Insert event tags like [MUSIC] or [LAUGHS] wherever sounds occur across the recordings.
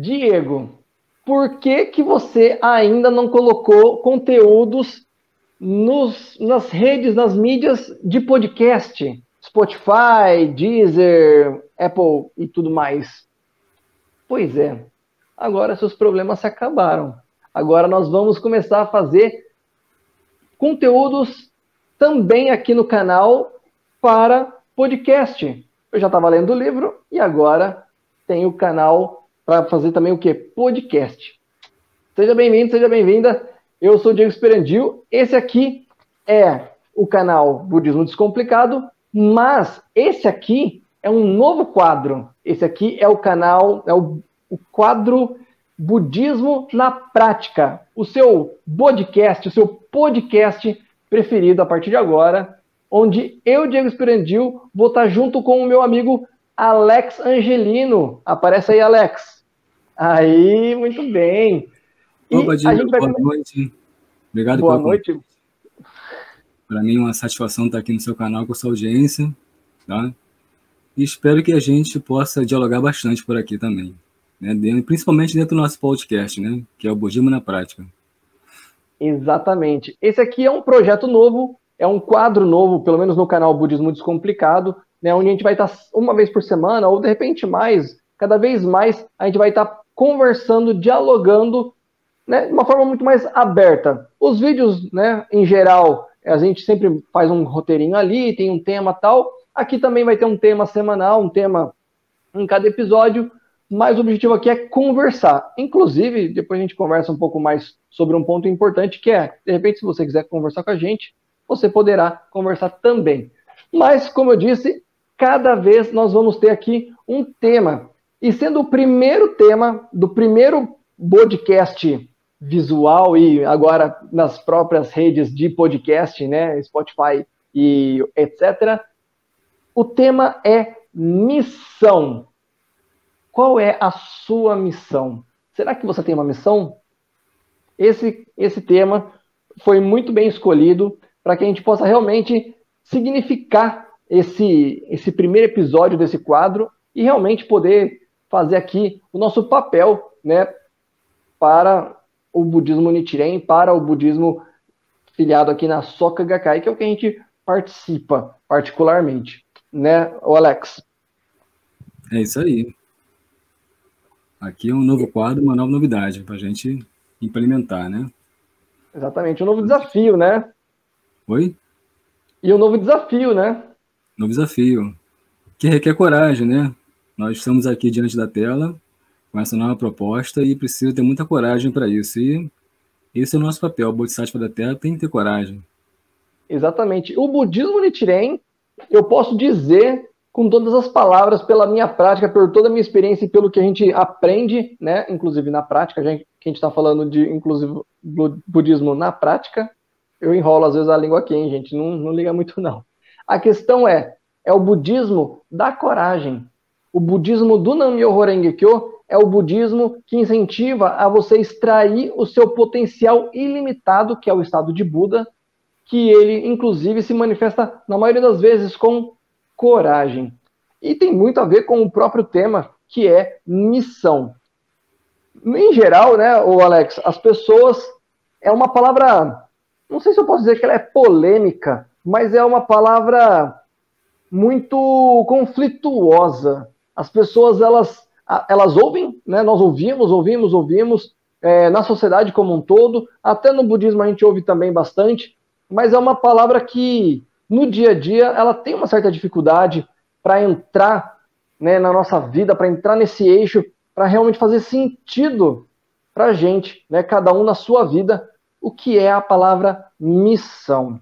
Diego, por que, que você ainda não colocou conteúdos nos, nas redes, nas mídias de podcast? Spotify, Deezer, Apple e tudo mais. Pois é, agora seus problemas se acabaram. Agora nós vamos começar a fazer conteúdos também aqui no canal para podcast. Eu já estava lendo o livro e agora tem o canal para fazer também o que? Podcast. Seja bem-vindo, seja bem-vinda. Eu sou o Diego Esperandil. Esse aqui é o canal Budismo Descomplicado, mas esse aqui é um novo quadro. Esse aqui é o canal, é o, o quadro Budismo na Prática. O seu podcast, o seu podcast preferido a partir de agora, onde eu, Diego Esperandil, vou estar junto com o meu amigo Alex Angelino. Aparece aí, Alex. Aí, muito bem. E Opa, Diego, vai... boa noite. Obrigado boa noite. Para mim é uma satisfação estar aqui no seu canal com a sua audiência, tá? E espero que a gente possa dialogar bastante por aqui também, né? Principalmente dentro do nosso podcast, né? Que é o Budismo na Prática. Exatamente. Esse aqui é um projeto novo, é um quadro novo, pelo menos no canal Budismo Descomplicado, né? Onde a gente vai estar uma vez por semana, ou de repente mais, cada vez mais, a gente vai estar conversando, dialogando, né? De uma forma muito mais aberta. Os vídeos, né? Em geral, a gente sempre faz um roteirinho ali, tem um tema tal. Aqui também vai ter um tema semanal, um tema em cada episódio, mas o objetivo aqui é conversar. Inclusive, depois a gente conversa um pouco mais sobre um ponto importante que é, de repente, se você quiser conversar com a gente, você poderá conversar também. Mas, como eu disse, cada vez nós vamos ter aqui um tema. E sendo o primeiro tema do primeiro podcast visual e agora nas próprias redes de podcast, né, Spotify e etc. O tema é missão. Qual é a sua missão? Será que você tem uma missão? Esse esse tema foi muito bem escolhido para que a gente possa realmente significar esse esse primeiro episódio desse quadro e realmente poder fazer aqui o nosso papel, né, para o budismo Nichiren para o budismo filiado aqui na Soka Gakkai, que é o que a gente participa particularmente, né, o Alex? É isso aí. Aqui é um novo quadro, uma nova novidade para a gente implementar, né? Exatamente, um novo desafio, né? Oi? E um novo desafio, né? Novo desafio, que requer coragem, né? Nós estamos aqui diante da tela com essa nova proposta e precisa ter muita coragem para isso. E esse é o nosso papel. O Bodhisattva da Terra tem que ter coragem. Exatamente. O budismo Nichiren, eu posso dizer com todas as palavras, pela minha prática, por toda a minha experiência e pelo que a gente aprende, né, inclusive na prática, a gente, que a gente está falando de, inclusive, budismo na prática, eu enrolo às vezes a língua aqui, hein, gente, não, não liga muito não. A questão é, é o budismo da coragem. O budismo do Nam-myoho Renge-kyo é o budismo que incentiva a você extrair o seu potencial ilimitado, que é o estado de Buda, que ele, inclusive, se manifesta, na maioria das vezes, com coragem. E tem muito a ver com o próprio tema, que é missão. Em geral, né, o Alex, as pessoas. É uma palavra. Não sei se eu posso dizer que ela é polêmica, mas é uma palavra muito conflituosa. As pessoas, elas elas ouvem, né? Nós ouvimos, ouvimos, ouvimos é, na sociedade como um todo, até no budismo a gente ouve também bastante, mas é uma palavra que no dia a dia ela tem uma certa dificuldade para entrar né, na nossa vida, para entrar nesse eixo, para realmente fazer sentido para a gente, né, cada um na sua vida, o que é a palavra missão.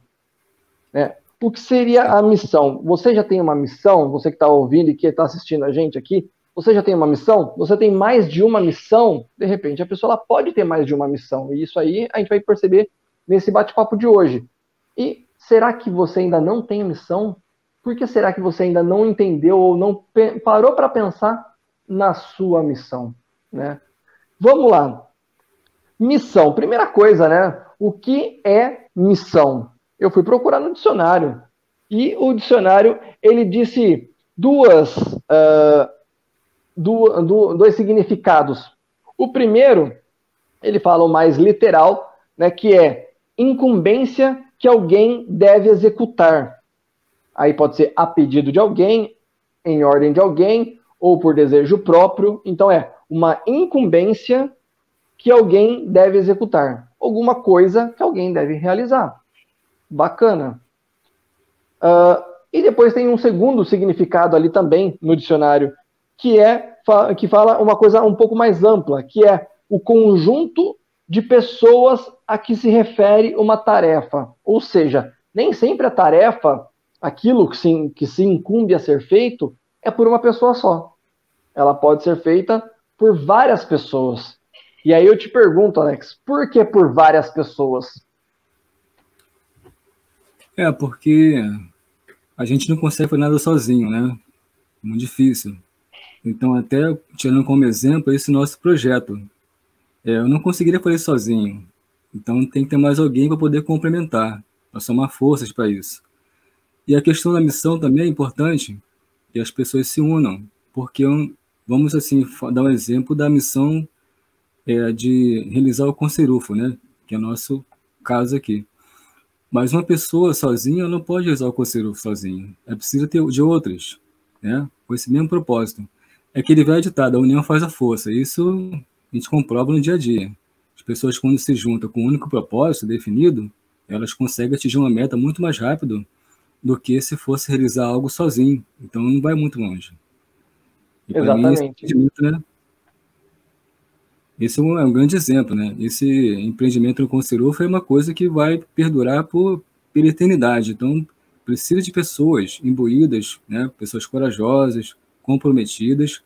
Né? O que seria a missão? Você já tem uma missão? Você que está ouvindo e que está assistindo a gente aqui, você já tem uma missão? Você tem mais de uma missão? De repente, a pessoa pode ter mais de uma missão. E isso aí a gente vai perceber nesse bate-papo de hoje. E será que você ainda não tem missão? Por que será que você ainda não entendeu ou não parou para pensar na sua missão? Né? Vamos lá. Missão. Primeira coisa, né? O que é missão? Eu fui procurar no dicionário. E o dicionário, ele disse duas uh, do, do, dois significados O primeiro, ele fala o mais literal, né, que é incumbência que alguém deve executar. Aí pode ser a pedido de alguém, em ordem de alguém, ou por desejo próprio. Então é uma incumbência que alguém deve executar. Alguma coisa que alguém deve realizar. Bacana. Uh, e depois tem um segundo significado ali também no dicionário, que é que fala uma coisa um pouco mais ampla, que é o conjunto de pessoas a que se refere uma tarefa. Ou seja, nem sempre a tarefa, aquilo que se, que se incumbe a ser feito, é por uma pessoa só. Ela pode ser feita por várias pessoas. E aí eu te pergunto, Alex, por que por várias pessoas? É, porque a gente não consegue fazer nada sozinho, né? Muito difícil. Então, até tirando como exemplo esse nosso projeto. É, eu não conseguiria fazer sozinho. Então, tem que ter mais alguém para poder complementar, para somar forças para isso. E a questão da missão também é importante que as pessoas se unam, porque vamos assim dar um exemplo da missão é, de realizar o Conserufo, né? Que é o nosso caso aqui. Mas uma pessoa sozinha não pode realizar o Conserufo sozinho. É preciso ter de outras, né? Com esse mesmo propósito é aquele velho ditado, a união faz a força. Isso a gente comprova no dia a dia. As pessoas, quando se juntam com um único propósito definido, elas conseguem atingir uma meta muito mais rápido do que se fosse realizar algo sozinho. Então não vai muito longe. E Exatamente. Mim, esse, né, esse é um, é um, grande exemplo, né? Esse empreendimento no Conselho foi uma coisa que vai perdurar por, pela eternidade. Então precisa de pessoas imbuídas, né? Pessoas corajosas, comprometidas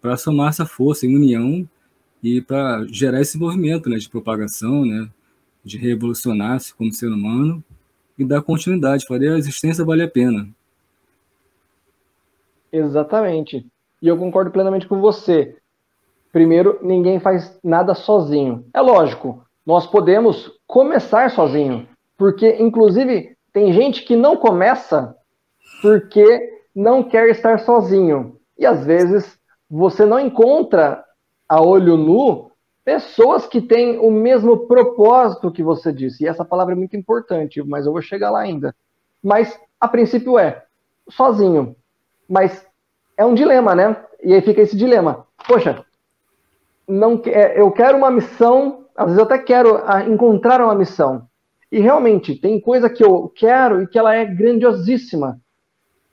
para somar essa força em união e para gerar esse movimento né, de propagação, né, de revolucionar-se como ser humano e dar continuidade, fazer a existência vale a pena. Exatamente. E eu concordo plenamente com você. Primeiro, ninguém faz nada sozinho. É lógico, nós podemos começar sozinho, porque inclusive tem gente que não começa porque não quer estar sozinho. E às vezes você não encontra a olho nu pessoas que têm o mesmo propósito que você disse. E essa palavra é muito importante, mas eu vou chegar lá ainda. Mas a princípio é sozinho. Mas é um dilema, né? E aí fica esse dilema. Poxa, não é, eu quero uma missão, às vezes eu até quero ah, encontrar uma missão. E realmente tem coisa que eu quero e que ela é grandiosíssima.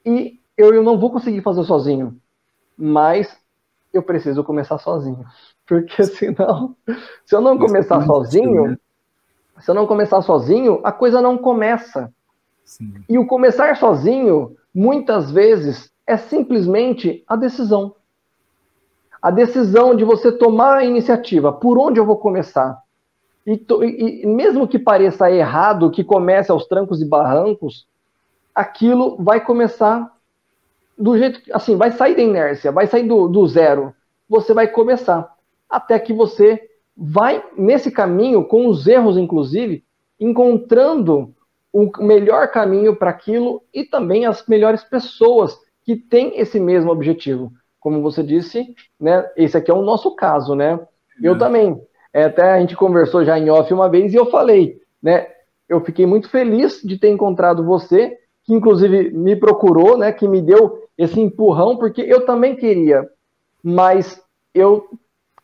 E eu, eu não vou conseguir fazer sozinho mas eu preciso começar sozinho. [LAUGHS] Porque senão, se eu não começar sozinho, né? se eu não começar sozinho, a coisa não começa. Sim. E o começar sozinho, muitas vezes, é simplesmente a decisão. A decisão de você tomar a iniciativa. Por onde eu vou começar? E, e, mesmo que pareça errado, que comece aos trancos e barrancos, aquilo vai começar do jeito que, assim, vai sair da inércia, vai sair do, do zero. Você vai começar. Até que você vai, nesse caminho, com os erros, inclusive, encontrando o melhor caminho para aquilo e também as melhores pessoas que têm esse mesmo objetivo. Como você disse, né? Esse aqui é o nosso caso, né? Eu também. É, até a gente conversou já em off uma vez e eu falei, né? Eu fiquei muito feliz de ter encontrado você, que inclusive me procurou, né? Que me deu esse empurrão, porque eu também queria, mas eu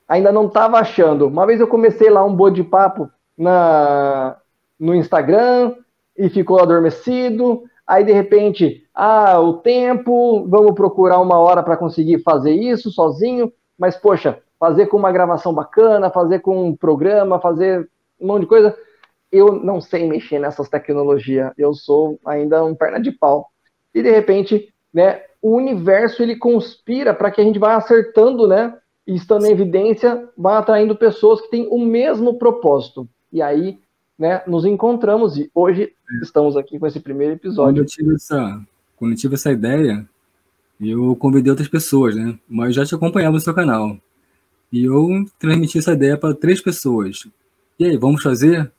ainda não estava achando. Uma vez eu comecei lá um de papo na, no Instagram e ficou adormecido. Aí de repente, ah, o tempo, vamos procurar uma hora para conseguir fazer isso sozinho. Mas poxa, fazer com uma gravação bacana, fazer com um programa, fazer um monte de coisa. Eu não sei mexer nessas tecnologias. Eu sou ainda um perna de pau. E de repente, né, o universo ele conspira para que a gente vá acertando, né? E estando em evidência, vá atraindo pessoas que têm o mesmo propósito. E aí, né, nos encontramos e hoje estamos aqui com esse primeiro episódio. Quando eu tive essa, quando eu tive essa ideia, eu convidei outras pessoas, né? Mas já te acompanhava no seu canal. E eu transmiti essa ideia para três pessoas. E aí, vamos fazer?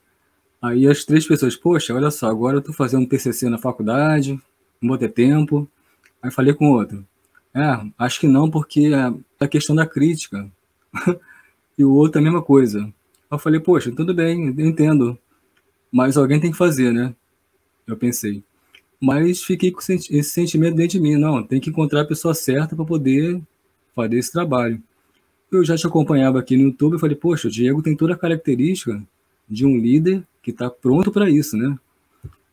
Aí as três pessoas, poxa, olha só, agora eu estou fazendo TCC na faculdade, não vou ter tempo, Aí falei com outro. É, acho que não, porque é a questão da crítica. [LAUGHS] e o outro a mesma coisa. Eu falei, poxa, tudo bem, eu entendo, mas alguém tem que fazer, né? Eu pensei. Mas fiquei com esse sentimento dentro de mim, não, tem que encontrar a pessoa certa para poder fazer esse trabalho. Eu já te acompanhava aqui no YouTube e falei, poxa, o Diego tem toda a característica de um líder que está pronto para isso, né?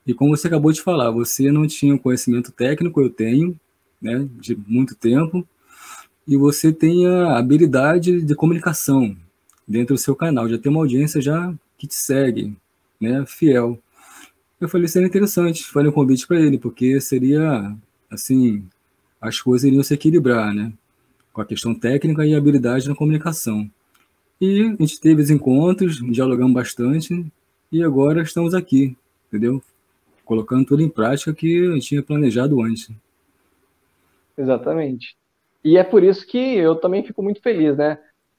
E como você acabou de falar, você não tinha conhecimento técnico, eu tenho, né, de muito tempo, e você tem a habilidade de comunicação dentro do seu canal, já tem uma audiência já que te segue, né, fiel. Eu falei, seria interessante, falei um convite para ele, porque seria, assim, as coisas iriam se equilibrar, né, com a questão técnica e habilidade na comunicação. E a gente teve os encontros, dialogamos bastante, e agora estamos aqui, entendeu? Colocando tudo em prática que eu tinha planejado antes. Exatamente. E é por isso que eu também fico muito feliz, né?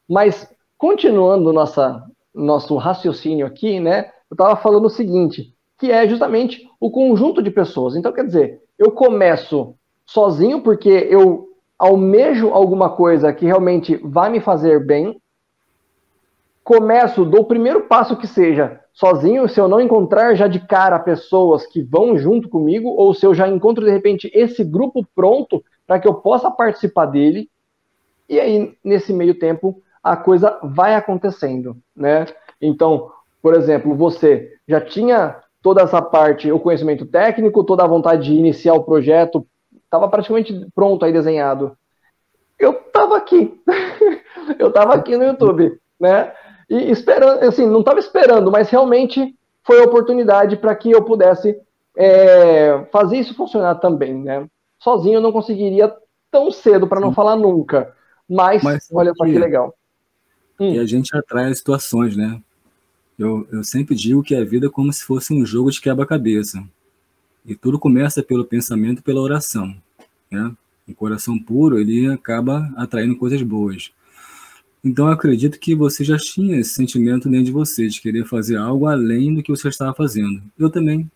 Mas, continuando nossa, nosso raciocínio aqui, né? Eu estava falando o seguinte, que é justamente o conjunto de pessoas. Então, quer dizer, eu começo sozinho porque eu almejo alguma coisa que realmente vai me fazer bem, começo, dou o primeiro passo que seja sozinho, se eu não encontrar já de cara pessoas que vão junto comigo, ou se eu já encontro de repente esse grupo pronto para que eu possa participar dele. E aí, nesse meio tempo, a coisa vai acontecendo, né? Então, por exemplo, você já tinha toda essa parte, o conhecimento técnico, toda a vontade de iniciar o projeto, estava praticamente pronto aí desenhado. Eu estava aqui, [LAUGHS] eu estava aqui no YouTube, né? E esperando, assim, não estava esperando, mas realmente foi a oportunidade para que eu pudesse é, fazer isso funcionar também, né? sozinho eu não conseguiria tão cedo, para não falar nunca. Mas, Mas olha só que legal. E a gente atrai as situações, né? Eu, eu sempre digo que a vida é como se fosse um jogo de quebra-cabeça. E tudo começa pelo pensamento e pela oração. Né? O coração puro, ele acaba atraindo coisas boas. Então, eu acredito que você já tinha esse sentimento dentro de você, de querer fazer algo além do que você estava fazendo. Eu também.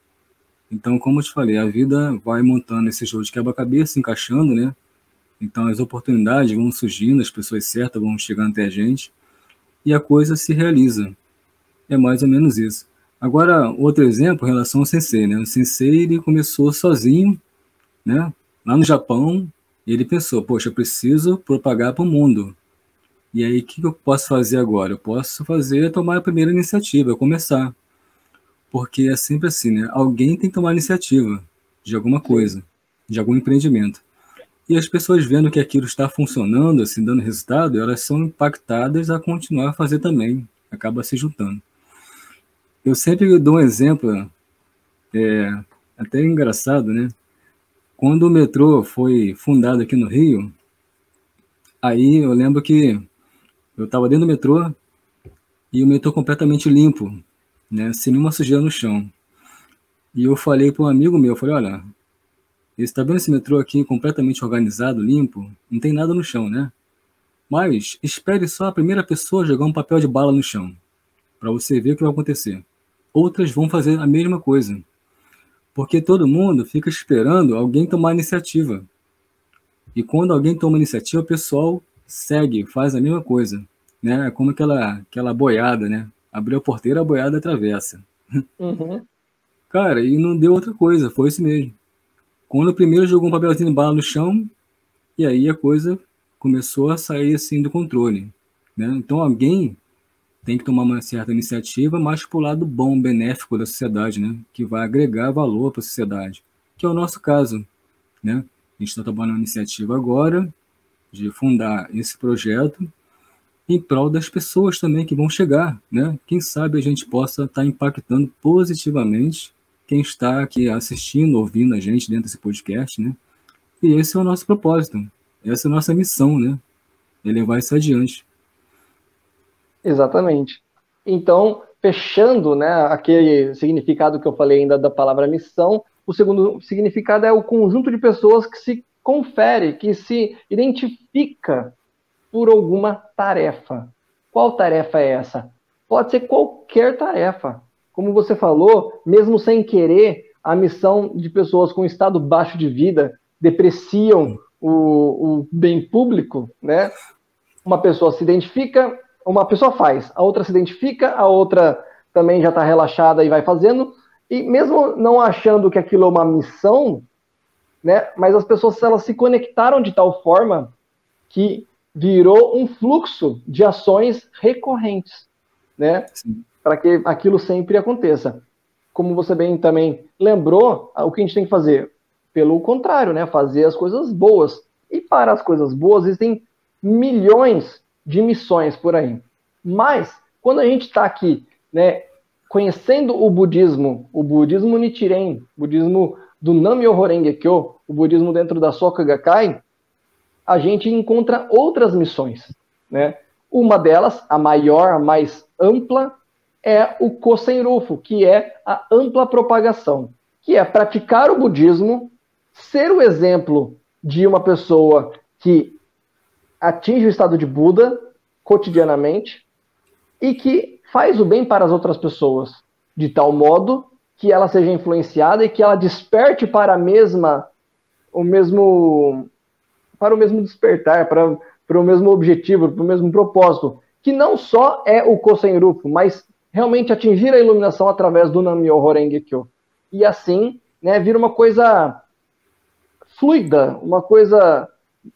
Então, como eu te falei, a vida vai montando esse jogo de quebra-cabeça, encaixando, né? Então, as oportunidades vão surgindo, as pessoas certas vão chegando até a gente e a coisa se realiza. É mais ou menos isso. Agora, outro exemplo em relação ao sensei, né? O sensei, ele começou sozinho, né? Lá no Japão, ele pensou, poxa, eu preciso propagar para o mundo. E aí, o que eu posso fazer agora? Eu posso fazer, tomar a primeira iniciativa, começar. Porque é sempre assim, né? Alguém tem que tomar iniciativa de alguma coisa, de algum empreendimento. E as pessoas vendo que aquilo está funcionando, assim, dando resultado, elas são impactadas a continuar a fazer também, acaba se juntando. Eu sempre dou um exemplo, é, até engraçado, né? Quando o metrô foi fundado aqui no Rio, aí eu lembro que eu estava dentro do metrô e o metrô completamente limpo, né, sem nenhuma sujeira no chão. E eu falei para um amigo meu, eu falei, olha, está vendo esse metrô aqui completamente organizado, limpo? Não tem nada no chão, né? Mas espere só a primeira pessoa jogar um papel de bala no chão, para você ver o que vai acontecer. Outras vão fazer a mesma coisa. Porque todo mundo fica esperando alguém tomar iniciativa. E quando alguém toma iniciativa, o pessoal segue, faz a mesma coisa. Né? É como aquela, aquela boiada, né? Abriu a porteira, a boiada atravessa. Uhum. Cara, e não deu outra coisa, foi isso mesmo. Quando o primeiro jogou um papelzinho de bala no chão, e aí a coisa começou a sair assim do controle. Né? Então alguém tem que tomar uma certa iniciativa, mas para o lado bom, benéfico da sociedade, né? que vai agregar valor para a sociedade, que é o nosso caso. Né? A gente está tomando uma iniciativa agora de fundar esse projeto em prol das pessoas também que vão chegar, né? Quem sabe a gente possa estar tá impactando positivamente quem está aqui assistindo, ouvindo a gente dentro desse podcast, né? E esse é o nosso propósito, essa é a nossa missão, né? É levar isso adiante. Exatamente. Então, fechando, né, aquele significado que eu falei ainda da palavra missão, o segundo significado é o conjunto de pessoas que se confere, que se identifica por alguma tarefa. Qual tarefa é essa? Pode ser qualquer tarefa. Como você falou, mesmo sem querer, a missão de pessoas com estado baixo de vida depreciam o, o bem público, né? Uma pessoa se identifica, uma pessoa faz, a outra se identifica, a outra também já está relaxada e vai fazendo, e mesmo não achando que aquilo é uma missão, né, mas as pessoas elas se conectaram de tal forma que virou um fluxo de ações recorrentes, né, para que aquilo sempre aconteça. Como você bem também lembrou, o que a gente tem que fazer? Pelo contrário, né, fazer as coisas boas. E para as coisas boas existem milhões de missões por aí. Mas, quando a gente está aqui, né, conhecendo o budismo, o budismo Nichiren, o budismo do Nam-myoho Renge-kyo, o budismo dentro da Soka Gakkai, a gente encontra outras missões, né? Uma delas, a maior, a mais ampla, é o Kosenrufu, que é a ampla propagação, que é praticar o budismo, ser o exemplo de uma pessoa que atinge o estado de Buda cotidianamente e que faz o bem para as outras pessoas, de tal modo que ela seja influenciada e que ela desperte para a mesma o mesmo para o mesmo despertar, para, para o mesmo objetivo, para o mesmo propósito, que não só é o Kosenrufu, mas realmente atingir a iluminação através do Nam-myoho Renge Kyo. E assim, né, vira uma coisa fluida, uma coisa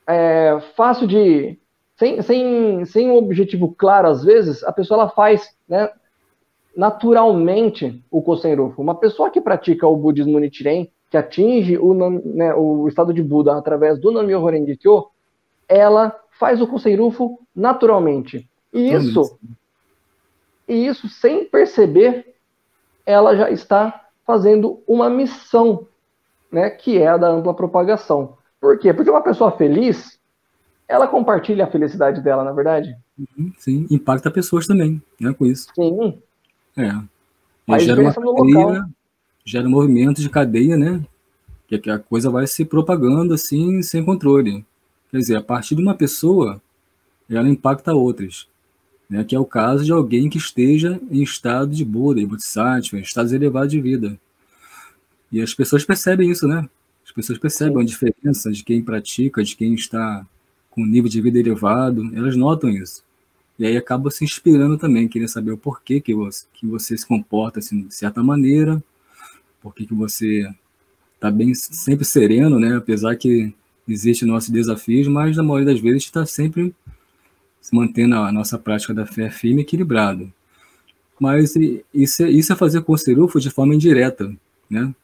é, fácil de. Sem, sem, sem um objetivo claro, às vezes, a pessoa ela faz né, naturalmente o Kosenrufu. Uma pessoa que pratica o budismo Nichiren, que atinge o, né, o estado de Buda através do Nam-myoho Renge Kyo, ela faz o Kosenrufu naturalmente. E isso, e isso sem perceber, ela já está fazendo uma missão, né, que é a da ampla propagação. Por quê? Porque uma pessoa feliz, ela compartilha a felicidade dela, na é verdade? Uhum, sim, impacta pessoas também, né, com isso. Sim. É. E gera uma cadeia, gera um movimento de cadeia, né? Que a coisa vai se propagando assim, sem controle. Quer dizer, a partir de uma pessoa, ela impacta outras. Né, que é o caso de alguém que esteja em estado de Buda, em Bodhisattva, em estados elevados de vida. E as pessoas percebem isso, né? As pessoas percebem a diferença de quem pratica, de quem está com nível de vida elevado, elas notam isso. E aí acabam se inspirando também, querendo saber o porquê que você, que você se comporta assim, de certa maneira, porquê que você está bem, sempre sereno, né? Apesar que existe nossos desafios, mas na maioria das vezes está sempre se mantendo a nossa prática da fé firme e equilibrado. Mas isso é, isso é fazer com o Serufo de forma indireta, né?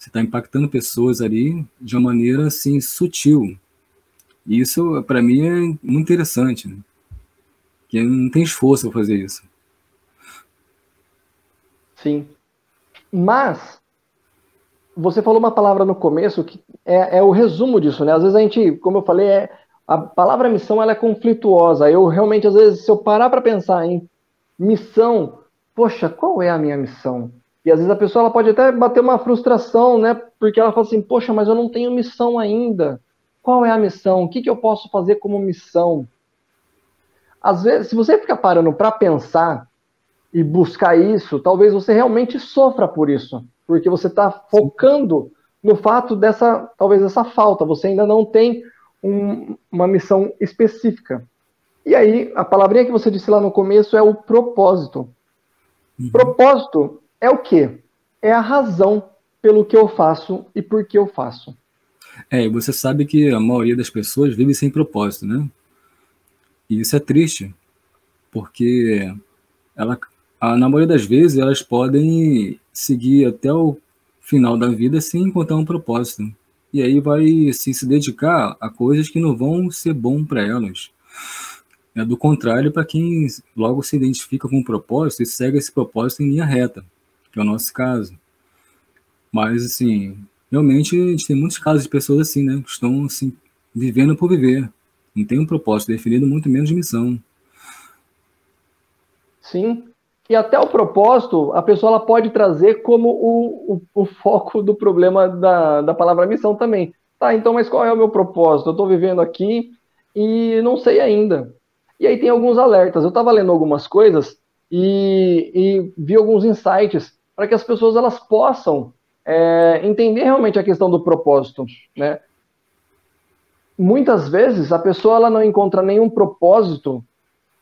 Você está impactando pessoas ali de uma maneira assim sutil. E isso, para mim, é muito interessante. Né? Que não tem esforço para fazer isso. Sim. Mas, você falou uma palavra no começo que é, é, o resumo disso, né? Às vezes a gente, como eu falei, é, a palavra missão ela é conflituosa. Eu realmente, às vezes, se eu parar para pensar em missão, poxa, qual é a minha missão? E às vezes a pessoa ela pode até bater uma frustração, né? Porque ela fala assim, poxa, mas eu não tenho missão ainda. Qual é a missão? O que, que eu posso fazer como missão? Às vezes, se você ficar parando para pensar e buscar isso, talvez você realmente sofra por isso, porque você está focando no fato dessa, talvez essa falta. Você ainda não tem um, uma missão específica. E aí, a palavrinha que você disse lá no começo é o propósito. Uhum. Propósito é o quê? É a razão pelo que eu faço e por que eu faço. É, e você sabe que a maioria das pessoas vive sem propósito, né? E isso é triste, porque ela, na maioria das vezes elas podem seguir até o final da vida sem encontrar um propósito. E aí vai assim, se dedicar a coisas que não vão ser bom para elas. É do contrário para quem logo se identifica com um propósito e segue esse propósito em linha reta que é o nosso caso. Mas, assim, realmente a gente tem muitos casos de pessoas assim, né? Que estão, assim, vivendo por viver. Não tem um propósito definido, muito menos de missão. Sim. E até o propósito, a pessoa ela pode trazer como o, o, o foco do problema da, da palavra missão também. Tá, então, mas qual é o meu propósito? Eu estou vivendo aqui e não sei ainda. E aí tem alguns alertas. Eu estava lendo algumas coisas e, e vi alguns insights para que as pessoas elas possam é, entender realmente a questão do propósito, né? Muitas vezes a pessoa ela não encontra nenhum propósito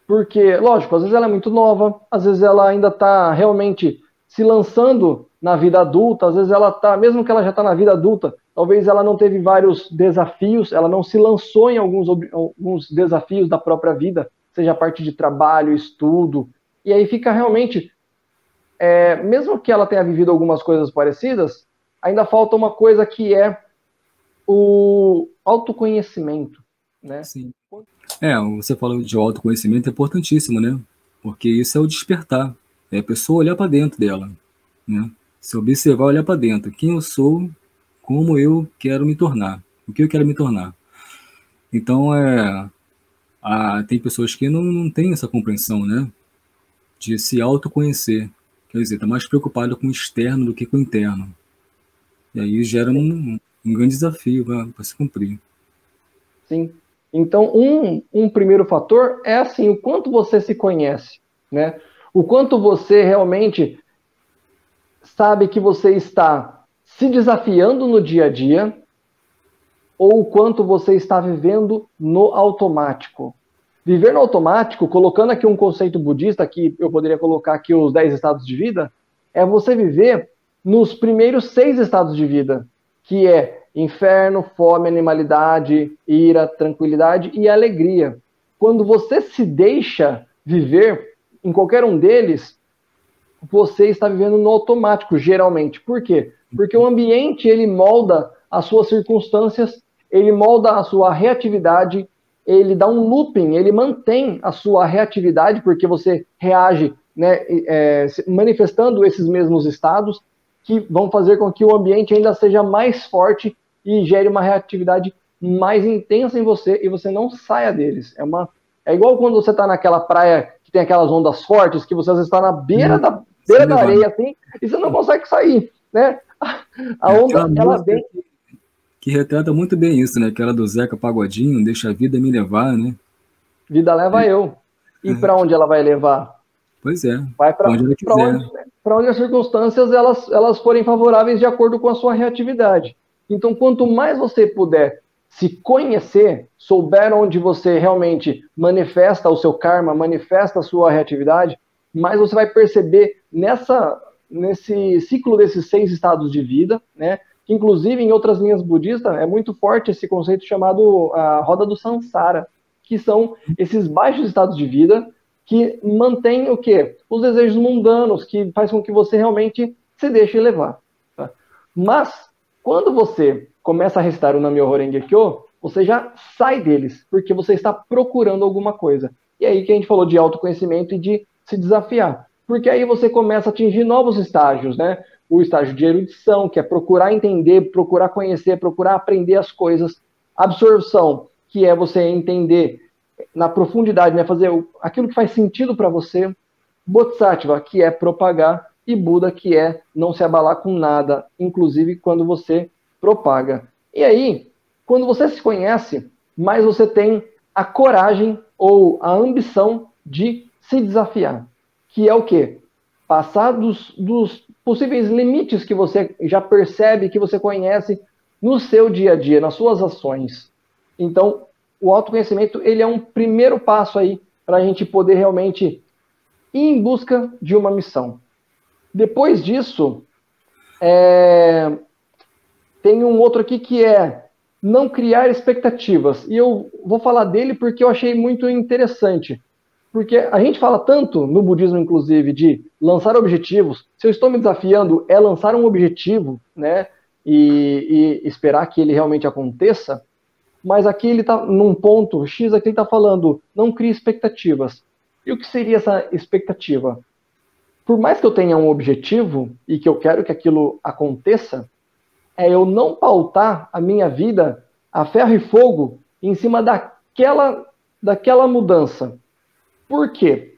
Porque, lógico, às vezes ela é muito nova, às vezes ela ainda está realmente se lançando na vida adulta, às vezes ela está, mesmo que ela já está na vida adulta, talvez ela não teve vários desafios, ela não se lançou em alguns, alguns desafios da própria vida, seja a parte de trabalho, estudo, e aí fica realmente, é, mesmo que ela tenha vivido algumas coisas parecidas, ainda falta uma coisa que é o autoconhecimento, né? Sim. É, você falou de autoconhecimento é importantíssimo, né? Porque isso é o despertar, é a pessoa olhar para dentro dela, né? Se observar, olhar para dentro, quem eu sou, como eu quero me tornar, o que eu quero me tornar. Então, é, a, tem pessoas que não, não têm essa compreensão, né? De se autoconhecer. Quer dizer, está mais preocupado com o externo do que com o interno. E aí gera um, um grande desafio para se cumprir. Sim. Então, um, um primeiro fator é assim, o quanto você se conhece, né? O quanto você realmente sabe que você está se desafiando no dia a dia ou o quanto você está vivendo no automático. Viver no automático, colocando aqui um conceito budista, que eu poderia colocar aqui os 10 estados de vida, é você viver nos primeiros seis estados de vida, que é inferno, fome, animalidade, ira, tranquilidade e alegria. Quando você se deixa viver em qualquer um deles, você está vivendo no automático, geralmente. Por quê? Porque o ambiente ele molda as suas circunstâncias, ele molda a sua reatividade, ele dá um looping, ele mantém a sua reatividade, porque você reage né, é, manifestando esses mesmos estados, que vão fazer com que o ambiente ainda seja mais forte e gere uma reatividade mais intensa em você e você não saia deles. É, uma, é igual quando você está naquela praia que tem aquelas ondas fortes, que você está na beira hum, da, beira da areia assim, e você não consegue sair, né? [LAUGHS] A onda, ela vem. Que retrata muito bem isso, né? Aquela do Zeca Pagodinho, deixa a vida me levar, né? Vida leva é. eu. E é. para onde ela vai levar? Pois é. Vai para onde, onde, onde as circunstâncias elas, elas forem favoráveis de acordo com a sua reatividade. Então, quanto mais você puder se conhecer, souber onde você realmente manifesta o seu karma, manifesta a sua reatividade, mais você vai perceber nessa nesse ciclo desses seis estados de vida, né? Que inclusive em outras linhas budistas é muito forte esse conceito chamado a roda do samsara, que são esses baixos estados de vida que mantêm o quê? Os desejos mundanos, que faz com que você realmente se deixe levar. Tá? Mas quando você começa a recitar o Namyo Horenge Kyo, você já sai deles, porque você está procurando alguma coisa. E aí que a gente falou de autoconhecimento e de se desafiar porque aí você começa a atingir novos estágios, né? O estágio de erudição, que é procurar entender, procurar conhecer, procurar aprender as coisas. Absorção, que é você entender na profundidade, né? Fazer aquilo que faz sentido para você. Bodhisattva, que é propagar. E Buda, que é não se abalar com nada, inclusive quando você propaga. E aí, quando você se conhece, mais você tem a coragem ou a ambição de se desafiar que é o quê? Passar dos, dos possíveis limites que você já percebe, que você conhece no seu dia a dia, nas suas ações. Então, o autoconhecimento ele é um primeiro passo aí para a gente poder realmente ir em busca de uma missão. Depois disso, é... tem um outro aqui que é não criar expectativas. E eu vou falar dele porque eu achei muito interessante. Porque a gente fala tanto no budismo, inclusive, de lançar objetivos. Se eu estou me desafiando, é lançar um objetivo, né? E, e esperar que ele realmente aconteça. Mas aqui ele está num ponto X, aqui ele está falando, não crie expectativas. E o que seria essa expectativa? Por mais que eu tenha um objetivo e que eu quero que aquilo aconteça, é eu não pautar a minha vida a ferro e fogo em cima daquela, daquela mudança. Por quê?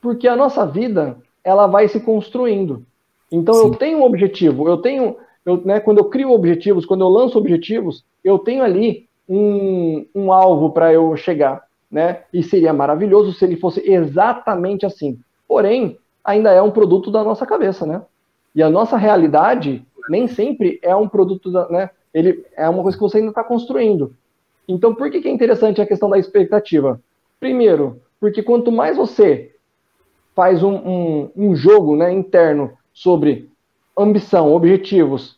Porque a nossa vida ela vai se construindo. Então Sim. eu tenho um objetivo, eu tenho, eu, né, quando eu crio objetivos, quando eu lanço objetivos, eu tenho ali um, um alvo para eu chegar, né? E seria maravilhoso se ele fosse exatamente assim. Porém, ainda é um produto da nossa cabeça, né? E a nossa realidade nem sempre é um produto da, né? Ele é uma coisa que você ainda está construindo. Então, por que, que é interessante a questão da expectativa? Primeiro, Porque quanto mais você faz um, um, um jogo né, interno sobre ambição, objetivos,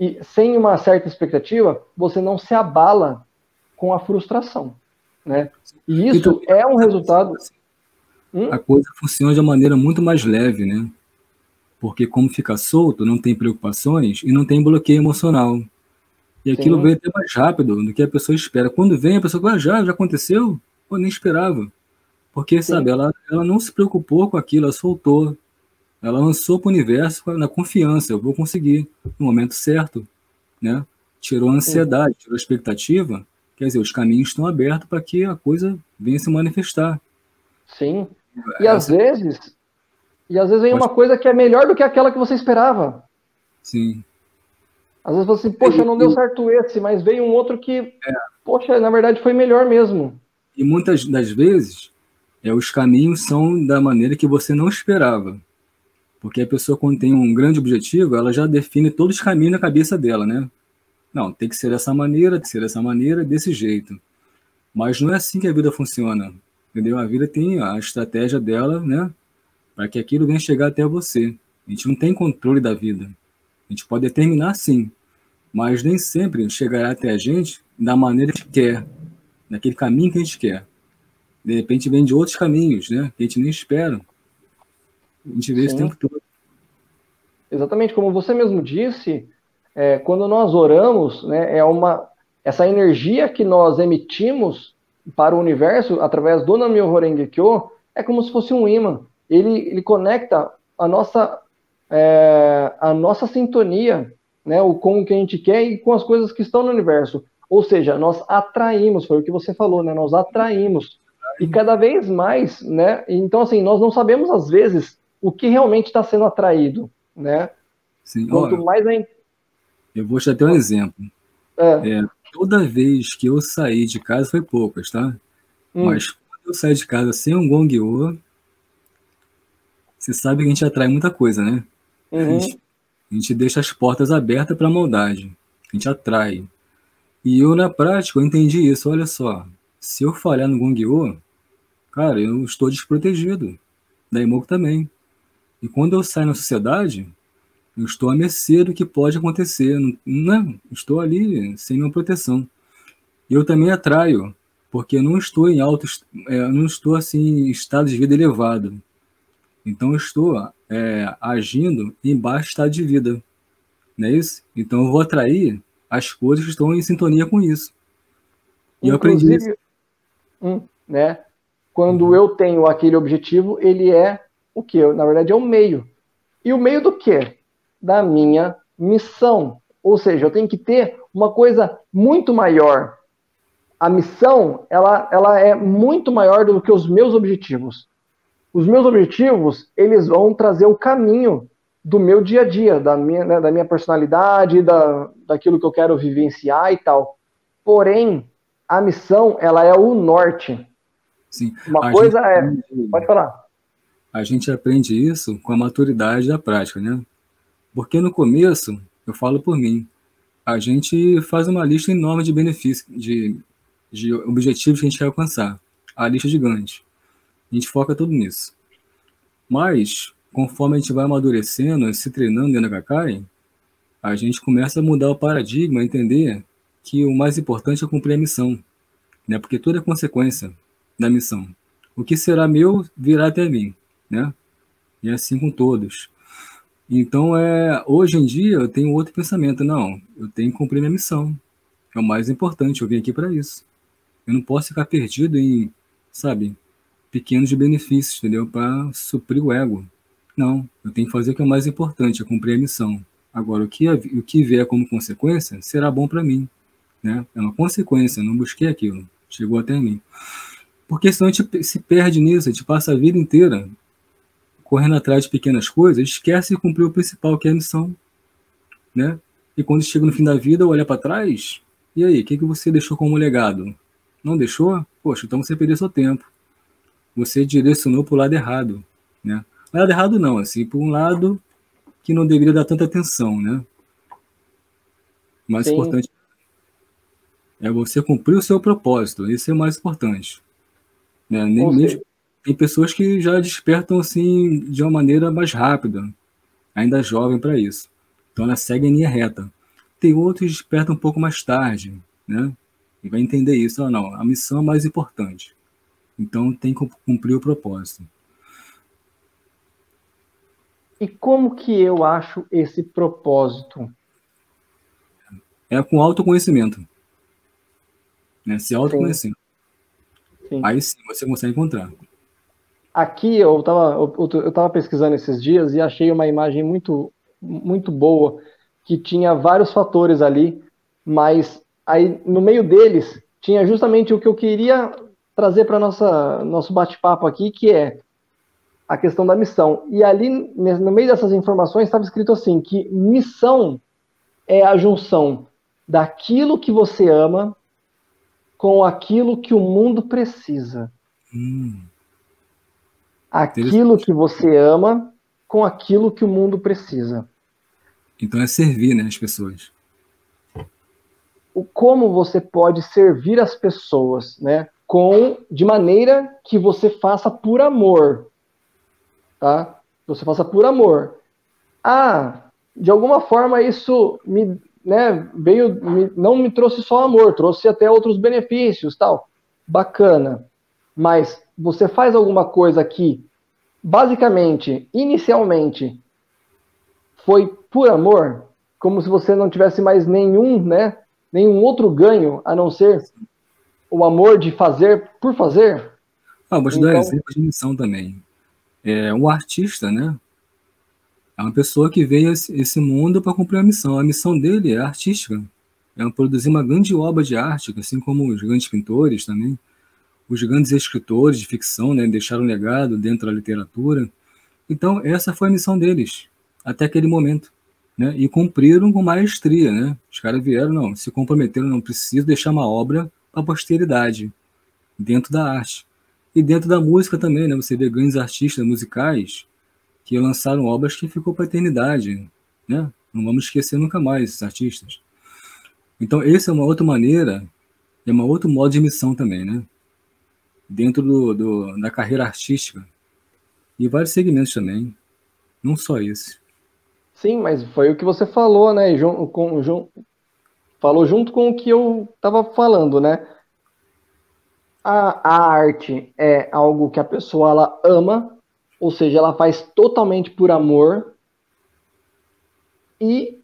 e sem uma certa expectativa, você não se abala com a frustração. Né? E isso então, é um resultado. Hum? A coisa funciona de uma maneira muito mais leve, né? Porque como fica solto, não tem preocupações e não tem bloqueio emocional. E aquilo Sim. vem até mais rápido do que a pessoa espera. Quando vem, a pessoa fala, ah, já, já aconteceu? Pô, nem esperava. Porque, Sim. sabe, ela, ela não se preocupou com aquilo, ela soltou. Ela lançou para o universo na confiança, eu vou conseguir, no momento certo. Né? Tirou a ansiedade, tirou a expectativa. Quer dizer, os caminhos estão abertos para que a coisa venha se manifestar. Sim. E Essa... às vezes, e às vezes vem Pode... uma coisa que é melhor do que aquela que você esperava. Sim. Às vezes você, poxa, não deu certo esse, mas veio um outro que, é. poxa, na verdade foi melhor mesmo. E muitas das vezes, é, os caminhos são da maneira que você não esperava. Porque a pessoa, quando tem um grande objetivo, ela já define todos os caminhos na cabeça dela, né? Não, tem que ser dessa maneira, tem que ser dessa maneira, desse jeito. Mas não é assim que a vida funciona, entendeu? A vida tem a estratégia dela, né? Para que aquilo venha chegar até você. A gente não tem controle da vida. A gente pode determinar sim, mas nem sempre chegará até a gente da maneira que quer, naquele caminho que a gente quer. De repente vem de outros caminhos, né? Que a gente nem espera. A gente vê sim. esse tempo todo. Exatamente, como você mesmo disse, é, quando nós oramos, né, é uma essa energia que nós emitimos para o universo através do Namyo Horenge Kyo é como se fosse um imã. Ele, ele conecta a nossa é, a nossa sintonia, né, o com o que a gente quer e com as coisas que estão no universo. Ou seja, nós atraímos, foi o que você falou, né? Nós atraímos. E cada vez mais, né? Então, assim, nós não sabemos, às vezes, o que realmente está sendo atraído, né? Sim. Quanto Olha, mais a... Eu vou te dar um exemplo. É. É, toda vez que eu saí de casa, foi poucas, tá? Hum. Mas quando eu saí de casa sem um gongyo, você sabe que a gente atrai muita coisa, né? Uhum. A, gente, a, gente, deixa as portas abertas para a maldade. A gente atrai. E eu, na prática, eu entendi isso. Olha só, se eu falhar no Gongyo, cara, eu estou desprotegido. Da Imoku também. E quando eu saio na sociedade, eu estou a mercê do que pode acontecer. Não, não, estou ali sem minha proteção. E eu também atraio, porque eu não estou em alto, é, não estou assim em estado de vida elevado. Então eu estou é, agindo em baixo estado de vida. Não é isso? Então eu vou atrair as coisas que estão em sintonia com isso. E Inclusive, eu aprendi isso. Né? Quando uhum. eu tenho aquele objetivo, ele é o que? Na verdade, é o meio. E o meio do quê? Da minha missão. Ou seja, eu tenho que ter uma coisa muito maior. A missão, ela, ela é muito maior do que os meus objetivos os meus objetivos, eles vão trazer o caminho do meu dia a dia, da minha, né, da minha personalidade, da, daquilo que eu quero vivenciar e tal. Porém, a missão, ela é o norte. Sim. Uma a coisa é... Aprende, pode falar. A gente aprende isso com a maturidade da prática, né? Porque no começo, eu falo por mim, a gente faz uma lista enorme de benefícios, de, de objetivos que a gente quer alcançar. A lista gigante. A gente foca tudo nisso. Mas, conforme a gente vai amadurecendo, se treinando dentro da Kakai, a gente começa a mudar o paradigma, entender que o mais importante é cumprir a missão, né? Porque tudo é consequência da missão. O que será meu virá até mim, né? E é assim com todos. Então, é, hoje em dia, eu tenho outro pensamento. Não, eu tenho que cumprir minha missão. É o mais importante, eu vim aqui para isso. Eu não posso ficar perdido em, sabe, pequenos benefícios, entendeu? Para suprir o ego. Não, eu tenho que fazer o que é mais importante, é cumprir a missão. Agora, o que, o que vier como consequência será bom para mim. Né? É uma consequência, não busquei aquilo. Chegou até mim. Porque senão a gente se perde nisso, a gente passa a vida inteira correndo atrás de pequenas coisas, esquece de cumprir o principal, que é a missão. Né? E quando chega no fim da vida, olha para trás, e aí, o que, que você deixou como legado? Não deixou? Poxa, então você perdeu seu tempo você direcionou para o lado errado, né? Lado errado não, assim, para um lado que não deveria dar tanta atenção, né? O mais Sim. importante é você cumprir o seu propósito, isso é o mais importante. Né? Nem mesmo tem pessoas que já despertam assim de uma maneira mais rápida, ainda jovem para isso. Então ela segue em linha reta. Tem outros que despertam um pouco mais tarde, né? E vai entender isso, ou não, a missão é mais importante. Então tem que cumprir o propósito. E como que eu acho esse propósito? É com autoconhecimento. Né? Se autoconhecendo. Sim. Aí sim você consegue encontrar. Aqui eu estava eu, eu tava pesquisando esses dias e achei uma imagem muito, muito boa, que tinha vários fatores ali, mas aí no meio deles tinha justamente o que eu queria trazer para nosso bate-papo aqui, que é a questão da missão. E ali, no meio dessas informações, estava escrito assim: que missão é a junção daquilo que você ama com aquilo que o mundo precisa. Hum. Aquilo que você ama com aquilo que o mundo precisa. Então é servir né, as pessoas. O como você pode servir as pessoas, né? Com de maneira que você faça por amor, tá? Você faça por amor. Ah, de alguma forma isso me, né, veio, não me trouxe só amor, trouxe até outros benefícios, tal. Bacana. Mas você faz alguma coisa que, basicamente, inicialmente, foi por amor, como se você não tivesse mais nenhum, né, nenhum outro ganho a não ser o amor de fazer por fazer. Ah, vou te então, dar exemplo de missão também é um artista, né? É uma pessoa que veio a esse mundo para cumprir a missão. A missão dele é artística. É produzir uma grande obra de arte, assim como os grandes pintores também. Os grandes escritores de ficção, né? Deixaram um legado dentro da literatura. Então, essa foi a missão deles, até aquele momento. Né? E cumpriram com maestria, né? Os caras vieram, não, se comprometeram, não preciso deixar uma obra para a posteridade, dentro da arte. E dentro da música também, né? Você vê grandes artistas musicais que lançaram obras que ficou para a eternidade, né? Não vamos esquecer nunca mais esses artistas. Então, essa é uma outra maneira, é uma outro modo de missão também, né? Dentro do, do, da carreira artística. E vários segmentos também, não só esse. Sim, mas foi o que você falou, né? Com, falou junto com o que eu estava falando, né? a, a arte é algo que a pessoa ela ama, ou seja, ela faz totalmente por amor e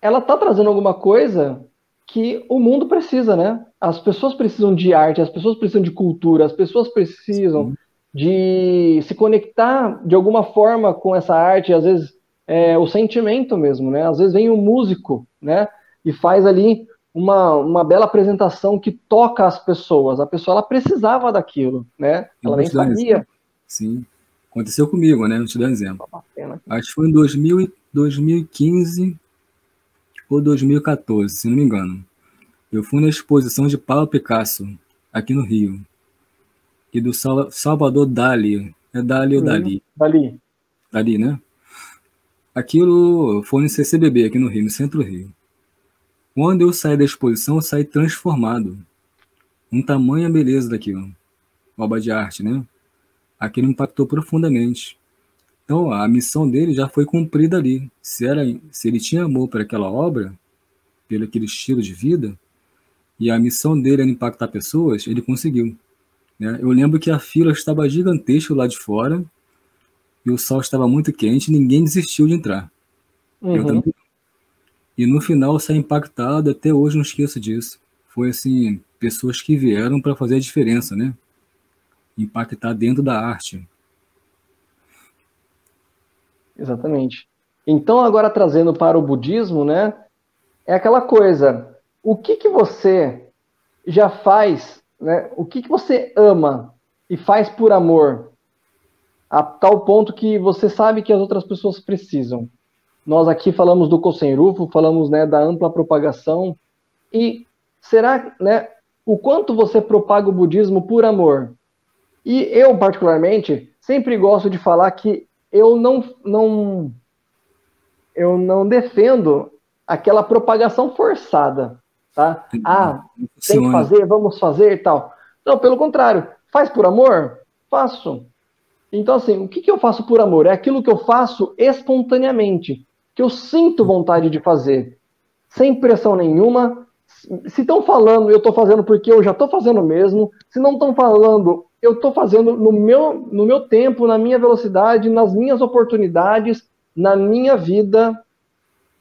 ela tá trazendo alguma coisa que o mundo precisa, né? As pessoas precisam de arte, as pessoas precisam de cultura, as pessoas precisam Sim. de se conectar de alguma forma com essa arte, às vezes é, o sentimento mesmo, né? Às vezes vem um músico, né? E faz ali uma, uma bela apresentação que toca as pessoas. A pessoa ela precisava daquilo, né? Ela nem sabia. Sim. Aconteceu comigo, né? Vou te dar um exemplo. Acho que foi em 2000, 2015 ou 2014, se não me engano. Eu fui na exposição de Pablo Picasso, aqui no Rio. E do Salvador Dali. É Dali ou uhum. Dali? Dali. Dali, né? Aquilo foi no CCBB, aqui no Rio, no centro do Rio. Quando eu saí da exposição, eu saí transformado. Um tamanho a beleza daquilo. Obra de arte, né? Aquilo impactou profundamente. Então, a missão dele já foi cumprida ali. Se, era, se ele tinha amor por aquela obra, pelo aquele estilo de vida, e a missão dele era impactar pessoas, ele conseguiu. Né? Eu lembro que a fila estava gigantesca lá de fora, e o sol estava muito quente, ninguém desistiu de entrar. Uhum. Eu também e no final saí impactado, até hoje não esqueço disso. Foi assim, pessoas que vieram para fazer a diferença, né? Impactar dentro da arte. Exatamente. Então, agora trazendo para o budismo, né? É aquela coisa. O que que você já faz, né? O que que você ama e faz por amor, a tal ponto que você sabe que as outras pessoas precisam. Nós aqui falamos do Kosenrufo, falamos né, da ampla propagação. E será né, o quanto você propaga o budismo por amor? E eu, particularmente, sempre gosto de falar que eu não, não, eu não defendo aquela propagação forçada. Tá? Ah, tem que fazer, vamos fazer e tal. Não, pelo contrário, faz por amor? Faço. Então, assim, o que, que eu faço por amor? É aquilo que eu faço espontaneamente, que eu sinto vontade de fazer, sem pressão nenhuma. Se estão falando, eu estou fazendo porque eu já estou fazendo mesmo. Se não estão falando, eu estou fazendo no meu, no meu tempo, na minha velocidade, nas minhas oportunidades, na minha vida.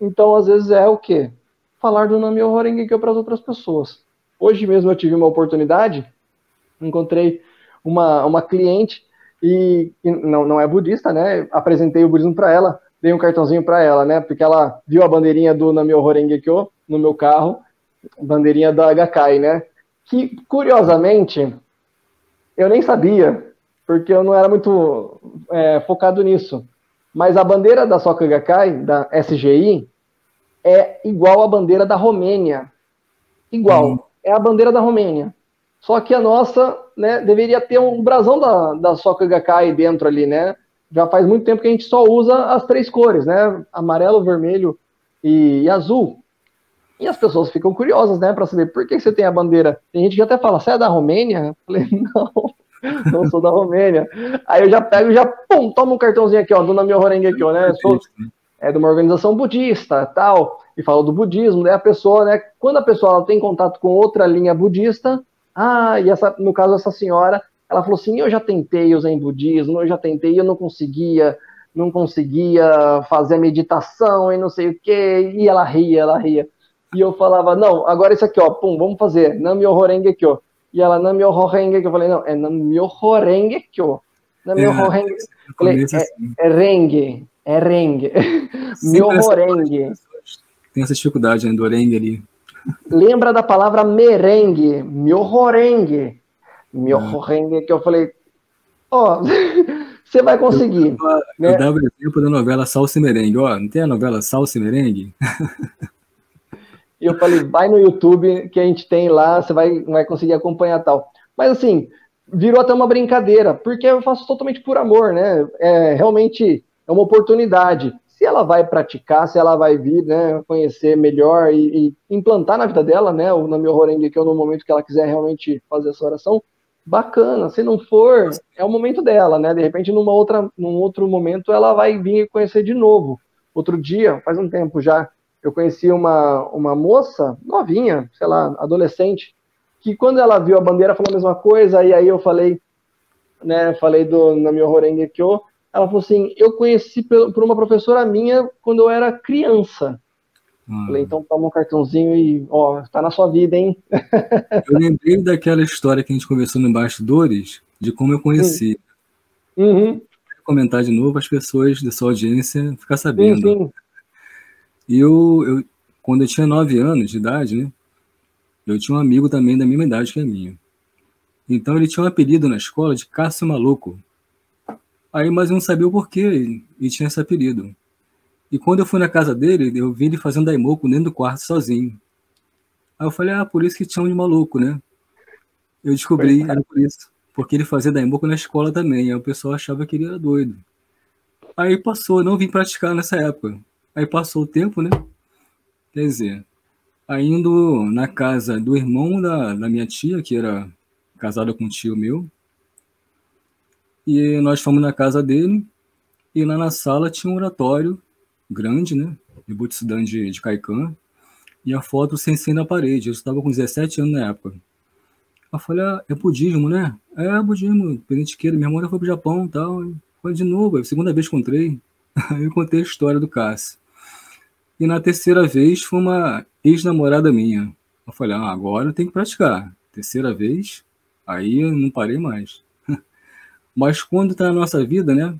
Então, às vezes, é o quê? Falar do Nami Horengekyo para as outras pessoas. Hoje mesmo eu tive uma oportunidade, encontrei uma, uma cliente e, e, não, não é budista, né? Apresentei o budismo para ela, dei um cartãozinho para ela, né? Porque ela viu a bandeirinha do Namyo Horengekyo no meu carro, bandeirinha da Gakai, né? Que, curiosamente, eu nem sabia, porque eu não era muito é, focado nisso. Mas a bandeira da Soka Gakkai, da SGI, é igual à bandeira da Romênia. Igual. Hum. É a bandeira da Romênia. Só que a nossa, né, deveria ter um brasão da, da Soca Gakkai dentro ali, né? Já faz muito tempo que a gente só usa as três cores, né? Amarelo, vermelho e, e azul. E as pessoas ficam curiosas, né, para saber por que você tem a bandeira. Tem gente que até fala, você é da Romênia? Eu falei, [LAUGHS] não, não sou da Romênia. Aí eu já pego e já, pum, toma um cartãozinho aqui, ó, do Nami Horenge aqui, ó, né? Sou, é de uma organização budista, tal, e fala do budismo, né? A pessoa, né, quando a pessoa ela tem contato com outra linha budista, ah, e essa, no caso essa senhora, ela falou assim: eu já tentei o Zen budismo, eu já tentei, eu não conseguia, não conseguia fazer a meditação e não sei o que, e ela ria, ela ria. E eu falava, não, agora isso aqui, ó, pum, vamos fazer, Namyo Horenge Kyo. E ela, Namyo Horenge Kyo. Eu falei, não, é Namyo Horenge Kyo. Namyo é, Horenge. Falei, é, assim. é rengue, é rengue. Myo Horenge. Tem essa dificuldade né, do orengue ali. Lembra da palavra merengue, miorengue. Miorengue, que eu falei, ó, oh, [LAUGHS] você vai conseguir. Eu, né? eu dava o exemplo da novela Salsa e Merengue. Ó, não tem a novela Salsa e Merengue? [LAUGHS] E eu falei, vai no YouTube que a gente tem lá, você vai, vai conseguir acompanhar tal. Mas assim, virou até uma brincadeira, porque eu faço totalmente por amor, né? É realmente é uma oportunidade se ela vai praticar, se ela vai vir, né, conhecer melhor e, e implantar na vida dela, né, o Namyo Horenge que é no momento que ela quiser realmente fazer essa oração, bacana. Se não for, é o momento dela, né? De repente, numa outra, num outro momento, ela vai vir conhecer de novo. Outro dia, faz um tempo já, eu conheci uma, uma moça novinha, sei lá, adolescente, que quando ela viu a bandeira falou a mesma coisa, e aí eu falei, né, falei do Namyo Horenge Kyo, ela falou assim: eu conheci por uma professora minha quando eu era criança. Hum. Falei, então toma um cartãozinho e, ó, tá na sua vida, hein? [LAUGHS] eu lembrei daquela história que a gente conversou no Bastidores, de como eu conheci. Uhum. Comentar de novo, as pessoas da sua audiência ficar sabendo. Sim, sim. E eu, eu, quando eu tinha nove anos de idade, né? Eu tinha um amigo também da mesma idade que a minha. Então ele tinha um apelido na escola de Cássio Maluco. Aí, mas eu não sabia o porquê e tinha esse apelido. E quando eu fui na casa dele, eu vi ele fazendo daimoku dentro do quarto sozinho. Aí eu falei, ah, por isso que tinham de maluco, né? Eu descobri, era por isso. Porque ele fazia daimoku na escola também. Aí o pessoal achava que ele era doido. Aí passou, não vim praticar nessa época. Aí passou o tempo, né? Quer dizer, aí indo na casa do irmão da, da minha tia, que era casada com um tio meu, e nós fomos na casa dele, e lá na sala tinha um oratório grande, né? De Butsudan de, de e a foto sem ser na parede. Eu estava com 17 anos na época. Eu falei, ah, é budismo, né? É, budismo, Penitiqueira. Minha irmã já foi pro Japão e tal. Foi de novo, é a segunda vez que encontrei. [LAUGHS] Aí eu contei a história do Cássio. E na terceira vez foi uma ex-namorada minha. Eu falei, ah, agora eu tenho que praticar. Terceira vez, aí eu não parei mais. [LAUGHS] Mas quando está na nossa vida, né?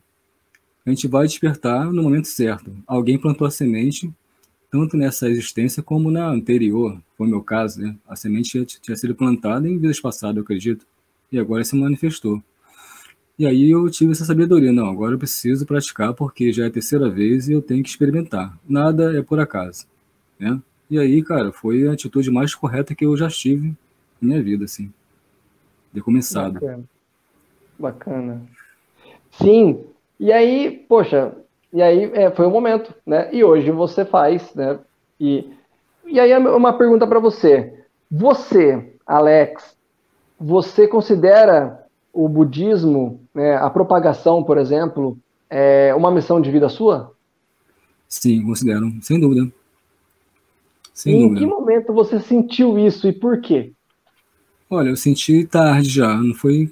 A gente vai despertar no momento certo. Alguém plantou a semente, tanto nessa existência como na anterior. Foi o meu caso, né? A semente tinha sido plantada em vidas passadas, eu acredito. E agora se manifestou. E aí eu tive essa sabedoria. Não, agora eu preciso praticar porque já é a terceira vez e eu tenho que experimentar. Nada é por acaso, né? E aí, cara, foi a atitude mais correta que eu já tive em minha vida, assim. De começado. Bacana. Bacana. Sim. E aí, poxa, e aí é, foi o momento, né? E hoje você faz, né? E, e aí uma pergunta para você. Você, Alex, você considera o budismo, né, a propagação, por exemplo, é uma missão de vida sua? Sim, considero, sem dúvida. Sem em dúvida. que momento você sentiu isso e por quê? Olha, eu senti tarde já, não foi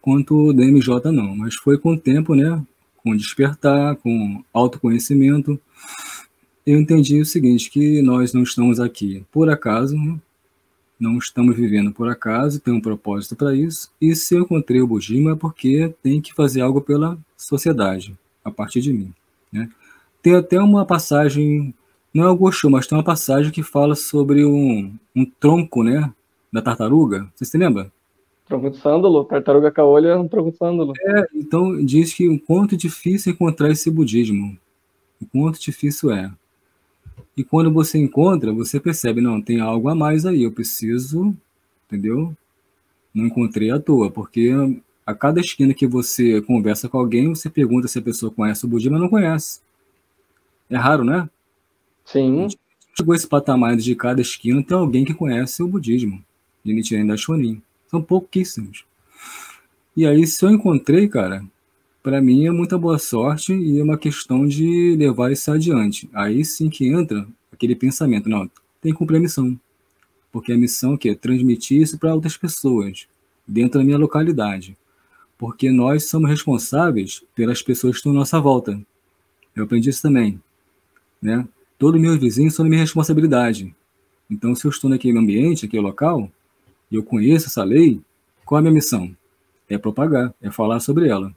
quanto o DMJ não, mas foi com o tempo, né? Com despertar, com autoconhecimento. Eu entendi o seguinte, que nós não estamos aqui por acaso, né? Não estamos vivendo por acaso, tem um propósito para isso. E se eu encontrei o budismo é porque tem que fazer algo pela sociedade, a partir de mim. Né? Tem até uma passagem, não é o Goshu, mas tem uma passagem que fala sobre um, um tronco né, da tartaruga. Você se lembra? Tronco de sândalo, tartaruga caolha é um tronco de sândalo. É, então diz que o quanto difícil encontrar esse budismo. O quanto difícil é. E quando você encontra, você percebe, não, tem algo a mais aí, eu preciso, entendeu? Não encontrei à toa, porque a cada esquina que você conversa com alguém, você pergunta se a pessoa conhece o budismo, mas não conhece. É raro, né? Sim. Chegou esse patamar de cada esquina, tem alguém que conhece o budismo, de Nichiren da Shonin. São pouquíssimos. E aí, se eu encontrei, cara, para mim é muita boa sorte e é uma questão de levar isso adiante. Aí sim que entra aquele pensamento, não, tem que cumprir a missão. Porque a missão que é transmitir isso para outras pessoas, dentro da minha localidade. Porque nós somos responsáveis pelas pessoas que estão à nossa volta. Eu aprendi isso também. Né? Todos meus vizinhos são minha responsabilidade. Então, se eu estou naquele ambiente, naquele local, e eu conheço essa lei, qual é a minha missão? É propagar, é falar sobre ela.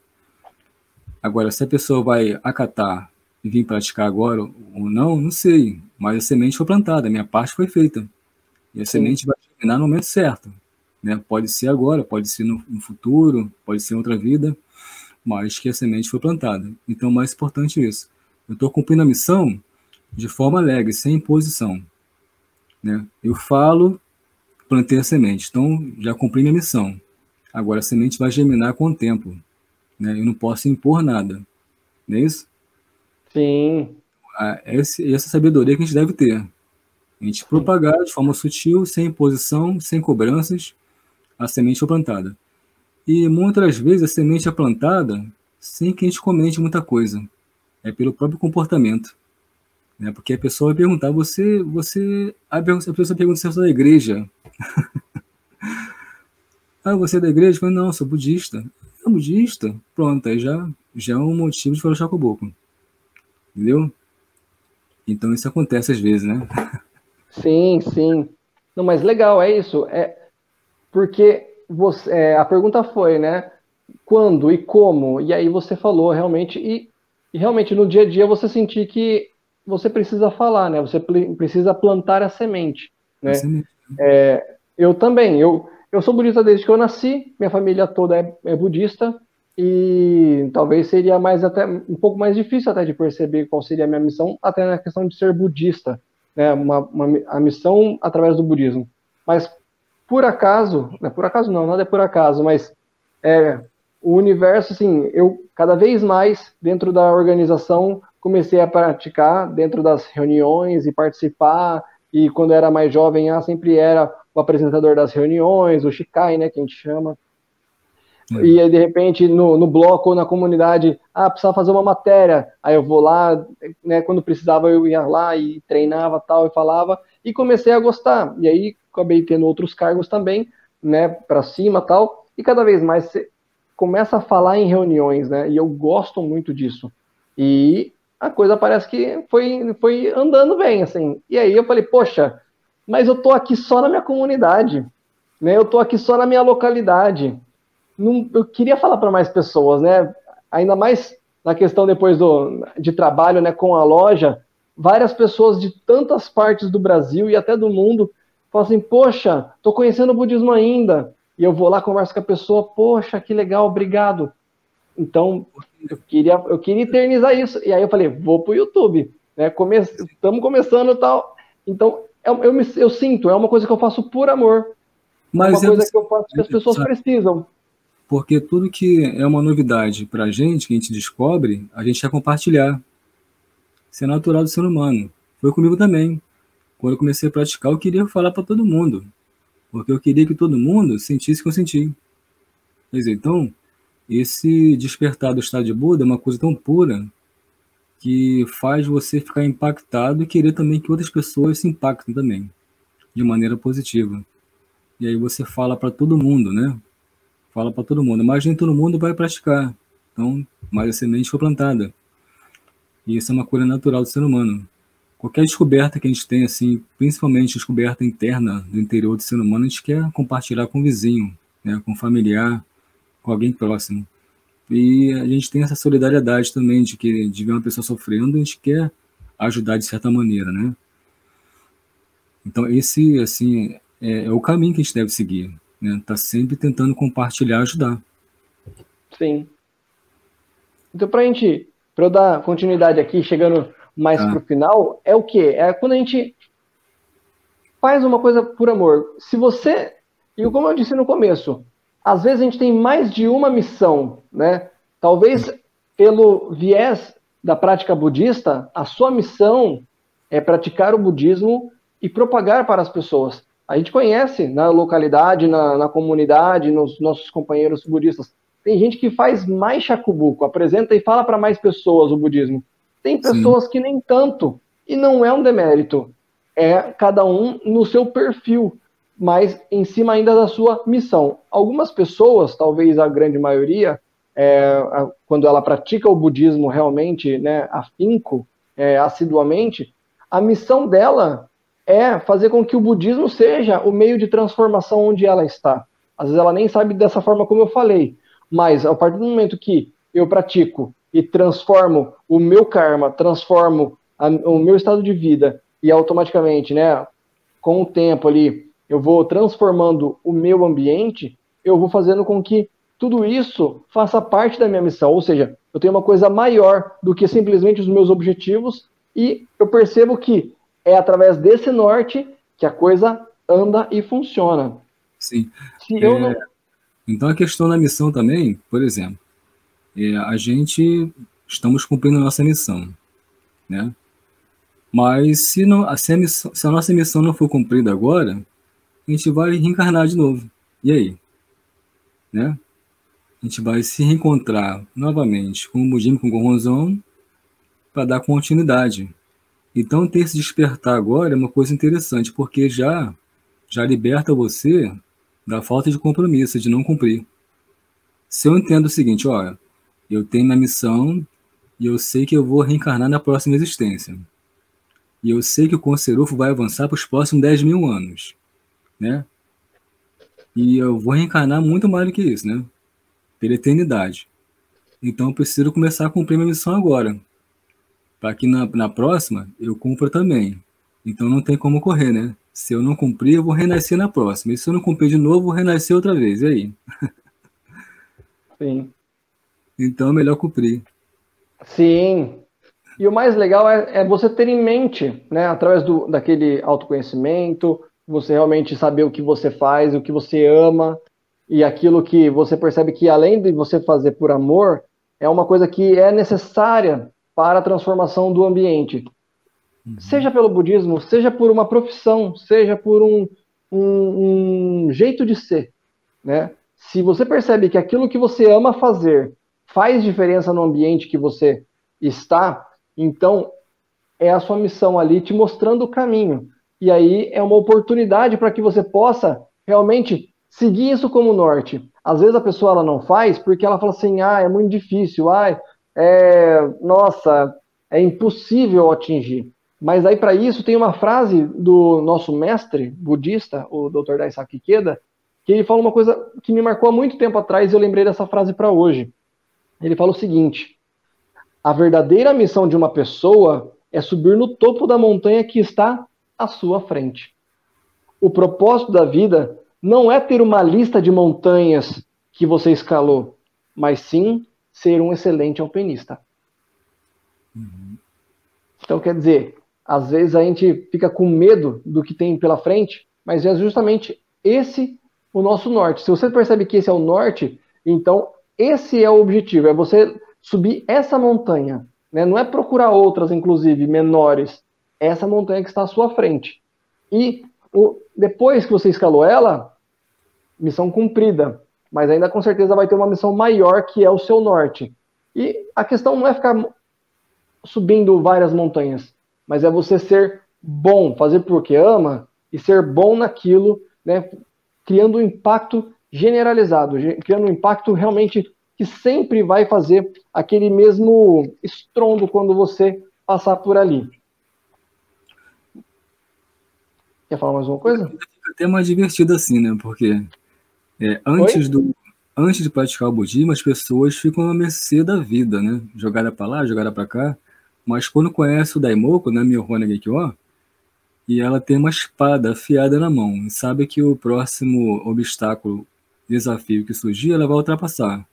Agora, se a pessoa vai acatar e vir praticar agora ou não, não sei. Mas a semente foi plantada, a minha parte foi feita. E a Sim. semente vai germinar no momento certo. Né? Pode ser agora, pode ser no, no futuro, pode ser em outra vida, mas que a semente foi plantada. Então, o mais importante é isso. Eu estou cumprindo a missão de forma alegre, sem imposição. Né? Eu falo, plantei a semente, então já cumpri minha missão. Agora a semente vai germinar com o tempo. Né? Eu não posso impor nada. Não é isso? Sim. Ah, essa, sabedoria que a gente deve ter. A gente propagar de forma sutil, sem imposição, sem cobranças, a semente plantada. E muitas vezes a semente é plantada sem que a gente comente muita coisa. É pelo próprio comportamento. Né? Porque a pessoa vai perguntar, você, você. A pessoa pergunta se eu sou da igreja. [LAUGHS] ah, você é da igreja? Eu falo, não, sou budista budista, pronto, aí já, já é um motivo de falar caboclo. Entendeu? Então isso acontece às vezes, né? Sim, sim. Não, mas legal, é isso. É porque você, é, a pergunta foi, né? Quando e como? E aí você falou realmente, e, e realmente no dia a dia você sentir que você precisa falar, né? Você precisa plantar a semente, né? É, eu também, eu, eu sou budista desde que eu nasci, minha família toda é, é, budista, e talvez seria mais até um pouco mais difícil até de perceber qual seria a minha missão, até na questão de ser budista, né, uma, uma a missão através do budismo. Mas por acaso, né, por acaso não, nada é por acaso, mas é, o universo, assim, eu cada vez mais dentro da organização comecei a praticar dentro das reuniões e participar, e quando era mais jovem, ah, sempre era o apresentador das reuniões, o Shikai, né, que a gente chama. É. E aí, de repente, no, no bloco ou na comunidade, ah, precisava fazer uma matéria. Aí eu vou lá, né, quando precisava eu ia lá e treinava tal e falava, e comecei a gostar. E aí acabei tendo outros cargos também, né, para cima tal, e cada vez mais você começa a falar em reuniões, né, e eu gosto muito disso. E a coisa parece que foi, foi andando bem, assim. E aí eu falei, poxa, mas eu tô aqui só na minha comunidade, né? Eu tô aqui só na minha localidade. Não, eu queria falar para mais pessoas, né? Ainda mais na questão depois do, de trabalho, né, com a loja, várias pessoas de tantas partes do Brasil e até do mundo falam assim: "Poxa, tô conhecendo o budismo ainda". E eu vou lá converso com a pessoa: "Poxa, que legal, obrigado". Então, eu queria eu queria eternizar isso. E aí eu falei: "Vou pro YouTube", né? Come, estamos começando tal. Então, eu, eu, me, eu sinto, é uma coisa que eu faço por amor. Mas é uma coisa que eu faço que as pessoas sabe? precisam. Porque tudo que é uma novidade para a gente, que a gente descobre, a gente quer compartilhar. Isso é natural do ser humano. Foi comigo também. Quando eu comecei a praticar, eu queria falar para todo mundo. Porque eu queria que todo mundo sentisse o que eu senti. Quer dizer, então, esse despertar do estado de Buda é uma coisa tão pura que faz você ficar impactado e querer também que outras pessoas se impactem também, de maneira positiva. E aí você fala para todo mundo, né? Fala para todo mundo, mas nem todo mundo vai praticar. Então, mas a semente foi plantada. E isso é uma coisa natural do ser humano. Qualquer descoberta que a gente tem, assim, principalmente descoberta interna do interior do ser humano, a gente quer compartilhar com o vizinho, né, com o familiar, com alguém próximo. E a gente tem essa solidariedade também de que de ver uma pessoa sofrendo, a gente quer ajudar de certa maneira, né? Então esse assim é, é o caminho que a gente deve seguir, né? Tá sempre tentando compartilhar, ajudar. Sim. Então para a gente, para eu dar continuidade aqui, chegando mais ah. para o final, é o que? É quando a gente faz uma coisa por amor. Se você, e como eu disse no começo, às vezes a gente tem mais de uma missão, né? Talvez pelo viés da prática budista, a sua missão é praticar o budismo e propagar para as pessoas. A gente conhece na localidade, na, na comunidade, nos nossos companheiros budistas. Tem gente que faz mais chacubuco, apresenta e fala para mais pessoas o budismo. Tem pessoas Sim. que nem tanto. E não é um demérito. É cada um no seu perfil mas em cima ainda da sua missão. Algumas pessoas, talvez a grande maioria, é, quando ela pratica o budismo realmente, né, afinco, é, assiduamente, a missão dela é fazer com que o budismo seja o meio de transformação onde ela está. Às vezes ela nem sabe dessa forma como eu falei, mas a partir do momento que eu pratico e transformo o meu karma, transformo a, o meu estado de vida e automaticamente, né, com o tempo ali, eu vou transformando o meu ambiente, eu vou fazendo com que tudo isso faça parte da minha missão. Ou seja, eu tenho uma coisa maior do que simplesmente os meus objetivos e eu percebo que é através desse norte que a coisa anda e funciona. Sim. É... Não... Então a questão da missão também, por exemplo, é, a gente estamos cumprindo a nossa missão, né? Mas se, não, se, a missão, se a nossa missão não for cumprida agora, a gente vai reencarnar de novo. E aí? Né? A gente vai se reencontrar novamente com o Mujin, com o Goronzon, para dar continuidade. Então, ter esse despertar agora é uma coisa interessante, porque já, já liberta você da falta de compromisso, de não cumprir. Se eu entendo o seguinte, olha, eu tenho minha missão e eu sei que eu vou reencarnar na próxima existência. E eu sei que o Conserufo vai avançar para os próximos 10 mil anos né? E eu vou reencarnar muito mais do que isso, né? Pela eternidade. Então eu preciso começar a cumprir minha missão agora. Para que na, na próxima eu cumpra também. Então não tem como correr, né? Se eu não cumprir, eu vou renascer na próxima. E se eu não cumprir de novo, vou renascer outra vez. E aí? Sim. Então é melhor cumprir. Sim. E o mais legal é, é você ter em mente, né, através do, daquele autoconhecimento, você realmente saber o que você faz, o que você ama e aquilo que você percebe que além de você fazer por amor, é uma coisa que é necessária para a transformação do ambiente. Uhum. Seja pelo budismo, seja por uma profissão, seja por um, um, um jeito de ser, né? Se você percebe que aquilo que você ama fazer faz diferença no ambiente que você está, então é a sua missão ali te mostrando o caminho. E aí é uma oportunidade para que você possa realmente seguir isso como norte. Às vezes a pessoa ela não faz porque ela fala assim: ah, é muito difícil, ah, é, nossa, é impossível atingir. Mas aí para isso tem uma frase do nosso mestre budista, o Dr. Daisaki Ikeda, que ele fala uma coisa que me marcou há muito tempo atrás e eu lembrei dessa frase para hoje. Ele fala o seguinte: a verdadeira missão de uma pessoa é subir no topo da montanha que está à sua frente. O propósito da vida não é ter uma lista de montanhas que você escalou, mas sim ser um excelente alpinista. Uhum. Então, quer dizer, às vezes a gente fica com medo do que tem pela frente, mas é justamente esse o nosso norte. Se você percebe que esse é o norte, então esse é o objetivo, é você subir essa montanha. Né? Não é procurar outras, inclusive, menores, essa montanha que está à sua frente. E o, depois que você escalou ela, missão cumprida. mas ainda com certeza vai ter uma missão maior que é o seu norte. E a questão não é ficar subindo várias montanhas, mas é você ser bom, fazer porque ama e ser bom naquilo, né, criando um impacto generalizado, criando um impacto realmente que sempre vai fazer aquele mesmo estrondo quando você passar por ali. Quer falar mais uma coisa? Fica até mais divertido assim, né? Porque é, antes, do, antes de praticar o budismo, as pessoas ficam à mercê da vida, né? Jogada para lá, jogada para cá. Mas quando conhece o Daimoku, né, Mihona Gekyo, e ela tem uma espada afiada na mão, e sabe que o próximo obstáculo, desafio que surgir, ela vai ultrapassar.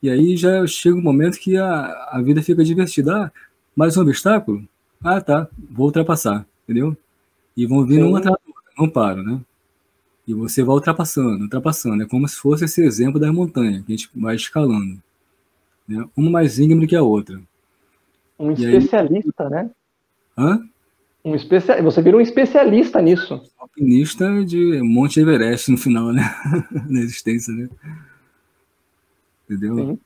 E aí já chega um momento que a, a vida fica divertida. Ah, mais um obstáculo? Ah, tá, vou ultrapassar, entendeu? E vão vindo uma atrás da outra, não param, né? E você vai ultrapassando, ultrapassando. É como se fosse esse exemplo da montanha, que a gente vai escalando. Né? Uma mais íngreme que a outra. Um e especialista, aí... né? Hã? Um especial... Você vira um especialista nisso. Alpinista de Monte Everest no final, né? [LAUGHS] Na existência, né? Entendeu? Sim.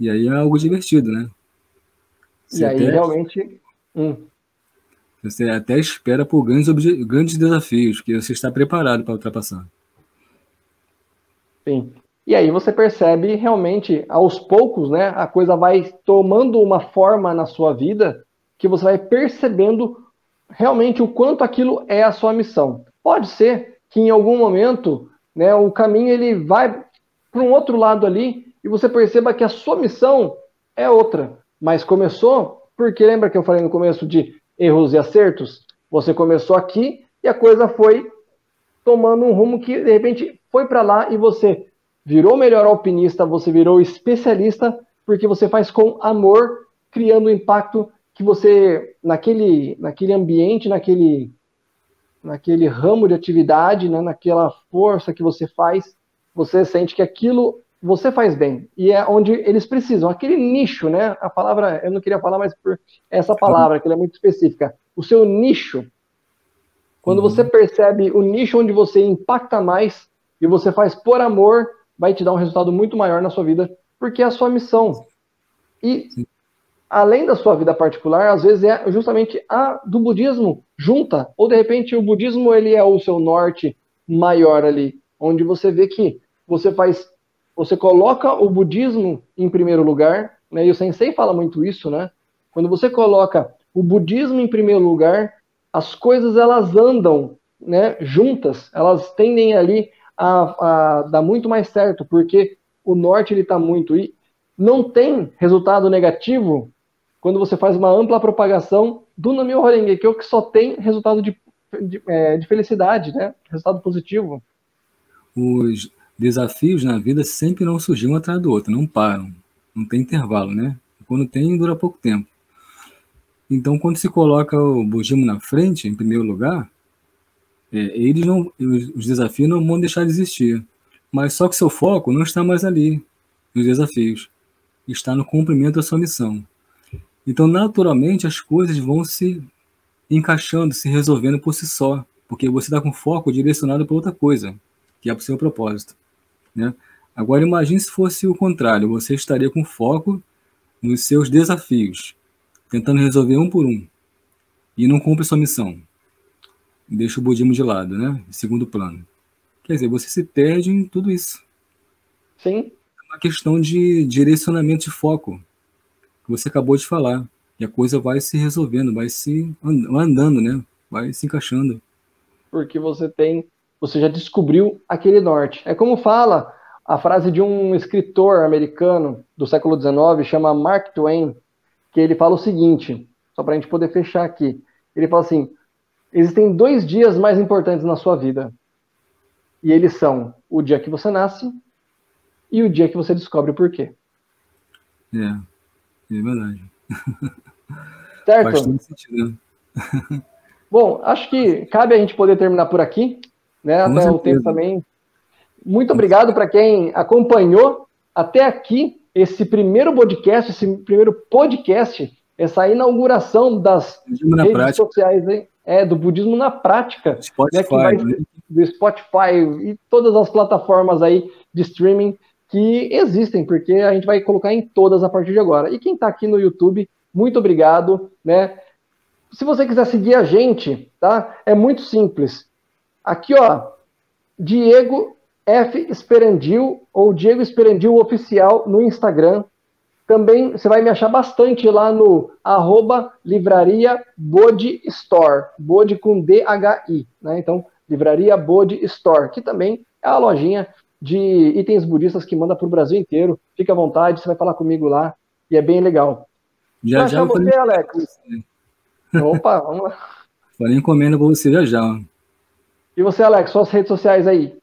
E aí é algo divertido, né? Você e aí até... realmente. Hum. Você até espera por grandes, grandes desafios que você está preparado para ultrapassar. Sim. E aí você percebe realmente, aos poucos, né, a coisa vai tomando uma forma na sua vida que você vai percebendo realmente o quanto aquilo é a sua missão. Pode ser que em algum momento, né, o caminho ele vai para um outro lado ali e você perceba que a sua missão é outra. Mas começou porque lembra que eu falei no começo de erros e acertos? Você começou aqui e a coisa foi tomando um rumo que de repente foi para lá e você virou melhor alpinista, você virou especialista porque você faz com amor, criando o impacto que você naquele naquele ambiente, naquele naquele ramo de atividade, né, naquela força que você faz, você sente que aquilo você faz bem. E é onde eles precisam. Aquele nicho, né? A palavra, eu não queria falar, mas por essa palavra, que ela é muito específica. O seu nicho. Quando uhum. você percebe o nicho onde você impacta mais e você faz por amor, vai te dar um resultado muito maior na sua vida, porque é a sua missão. E além da sua vida particular, às vezes é justamente a do budismo junta, ou de repente o budismo ele é o seu norte maior ali, onde você vê que você faz você coloca o budismo em primeiro lugar, né? E o sensei fala muito isso, né? Quando você coloca o budismo em primeiro lugar, as coisas elas andam, né, juntas, elas tendem ali a, a dar muito mais certo, porque o norte ele está muito e não tem resultado negativo quando você faz uma ampla propagação do Namyo Horenge, que é o que só tem resultado de, de, é, de felicidade, né? Resultado positivo. Os, desafios na vida sempre não surgem um atrás do outro, não param, não tem intervalo, né? Quando tem, dura pouco tempo. Então, quando se coloca o budismo na frente, em primeiro lugar, é, eles não, os desafios não vão deixar de existir. Mas só que seu foco não está mais ali, nos desafios. Está no cumprimento da sua missão. Então, naturalmente, as coisas vão se encaixando, se resolvendo por si só, porque você está com foco direcionado para outra coisa, que é para o seu propósito. Né? Agora imagine se fosse o contrário, você estaria com foco nos seus desafios, tentando resolver um por um, e não cumpre sua missão. Deixa o budismo de lado, né? Segundo plano. Quer dizer, você se perde em tudo isso. Sim. É uma questão de direcionamento de foco, que você acabou de falar. E a coisa vai se resolvendo, vai se andando, né? Vai se encaixando. Porque você tem você já descobriu aquele norte. É como fala a frase de um escritor americano do século XIX, chama Mark Twain, que ele fala o seguinte, só para a gente poder fechar aqui. Ele fala assim: existem dois dias mais importantes na sua vida. E eles são o dia que você nasce e o dia que você descobre o porquê. É, é verdade. Certo? Todo sentido. Né? Bom, acho que cabe a gente poder terminar por aqui né? até o tempo também. Muito obrigado para quem acompanhou até aqui esse primeiro podcast, esse primeiro podcast, essa inauguração das redes prática. sociais, hein? é do budismo na prática, Spotify, né, que vai, né? do Spotify e todas as plataformas aí de streaming que existem, porque a gente vai colocar em todas a partir de agora. E quem está aqui no YouTube, muito obrigado, né? Se você quiser seguir a gente, tá? É muito simples. Aqui, ó, Diego F. Esperandil ou Diego Esperandil Oficial no Instagram. Também você vai me achar bastante lá no arroba livraria Bode Store, Bode com D-H-I, né? Então, livraria Bode Store, que também é a lojinha de itens budistas que manda para o Brasil inteiro. Fica à vontade, você vai falar comigo lá e é bem legal. Já, já. você, Alex? Opa, vamos lá. Falei encomenda para você já já. E você, Alex, suas redes sociais aí?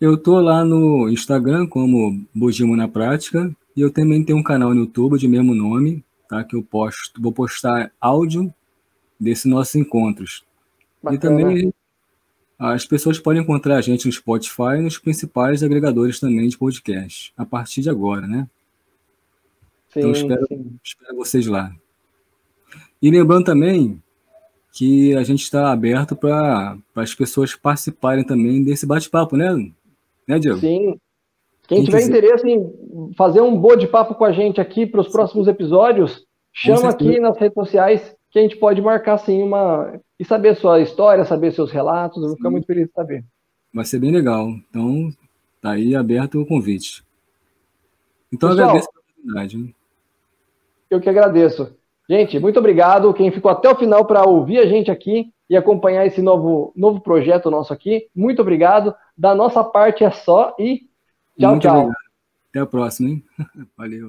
Eu tô lá no Instagram como Budismo na Prática e eu também tenho um canal no YouTube de mesmo nome, tá? Que eu posto, vou postar áudio desses nossos encontros. Bacana. E também as pessoas podem encontrar a gente no Spotify e nos principais agregadores também de podcast, a partir de agora, né? Então, sim, então espero, sim. espero vocês lá. E lembrando também que a gente está aberto para as pessoas participarem também desse bate-papo, né? Né, Diego? Sim. Quem, Quem tiver quiser. interesse em fazer um boa de papo com a gente aqui para os próximos episódios, chama aqui nas redes sociais que a gente pode marcar assim uma e saber sua história, saber seus relatos. Eu vou ficar muito feliz de saber. Vai ser bem legal. Então, tá aí aberto o convite. Então, Pessoal, agradeço a oportunidade. Eu que agradeço. Gente, muito obrigado. Quem ficou até o final para ouvir a gente aqui e acompanhar esse novo, novo projeto nosso aqui, muito obrigado. Da nossa parte é só e tchau, Muito tchau. Obrigado. Até a próxima, hein? [LAUGHS] Valeu.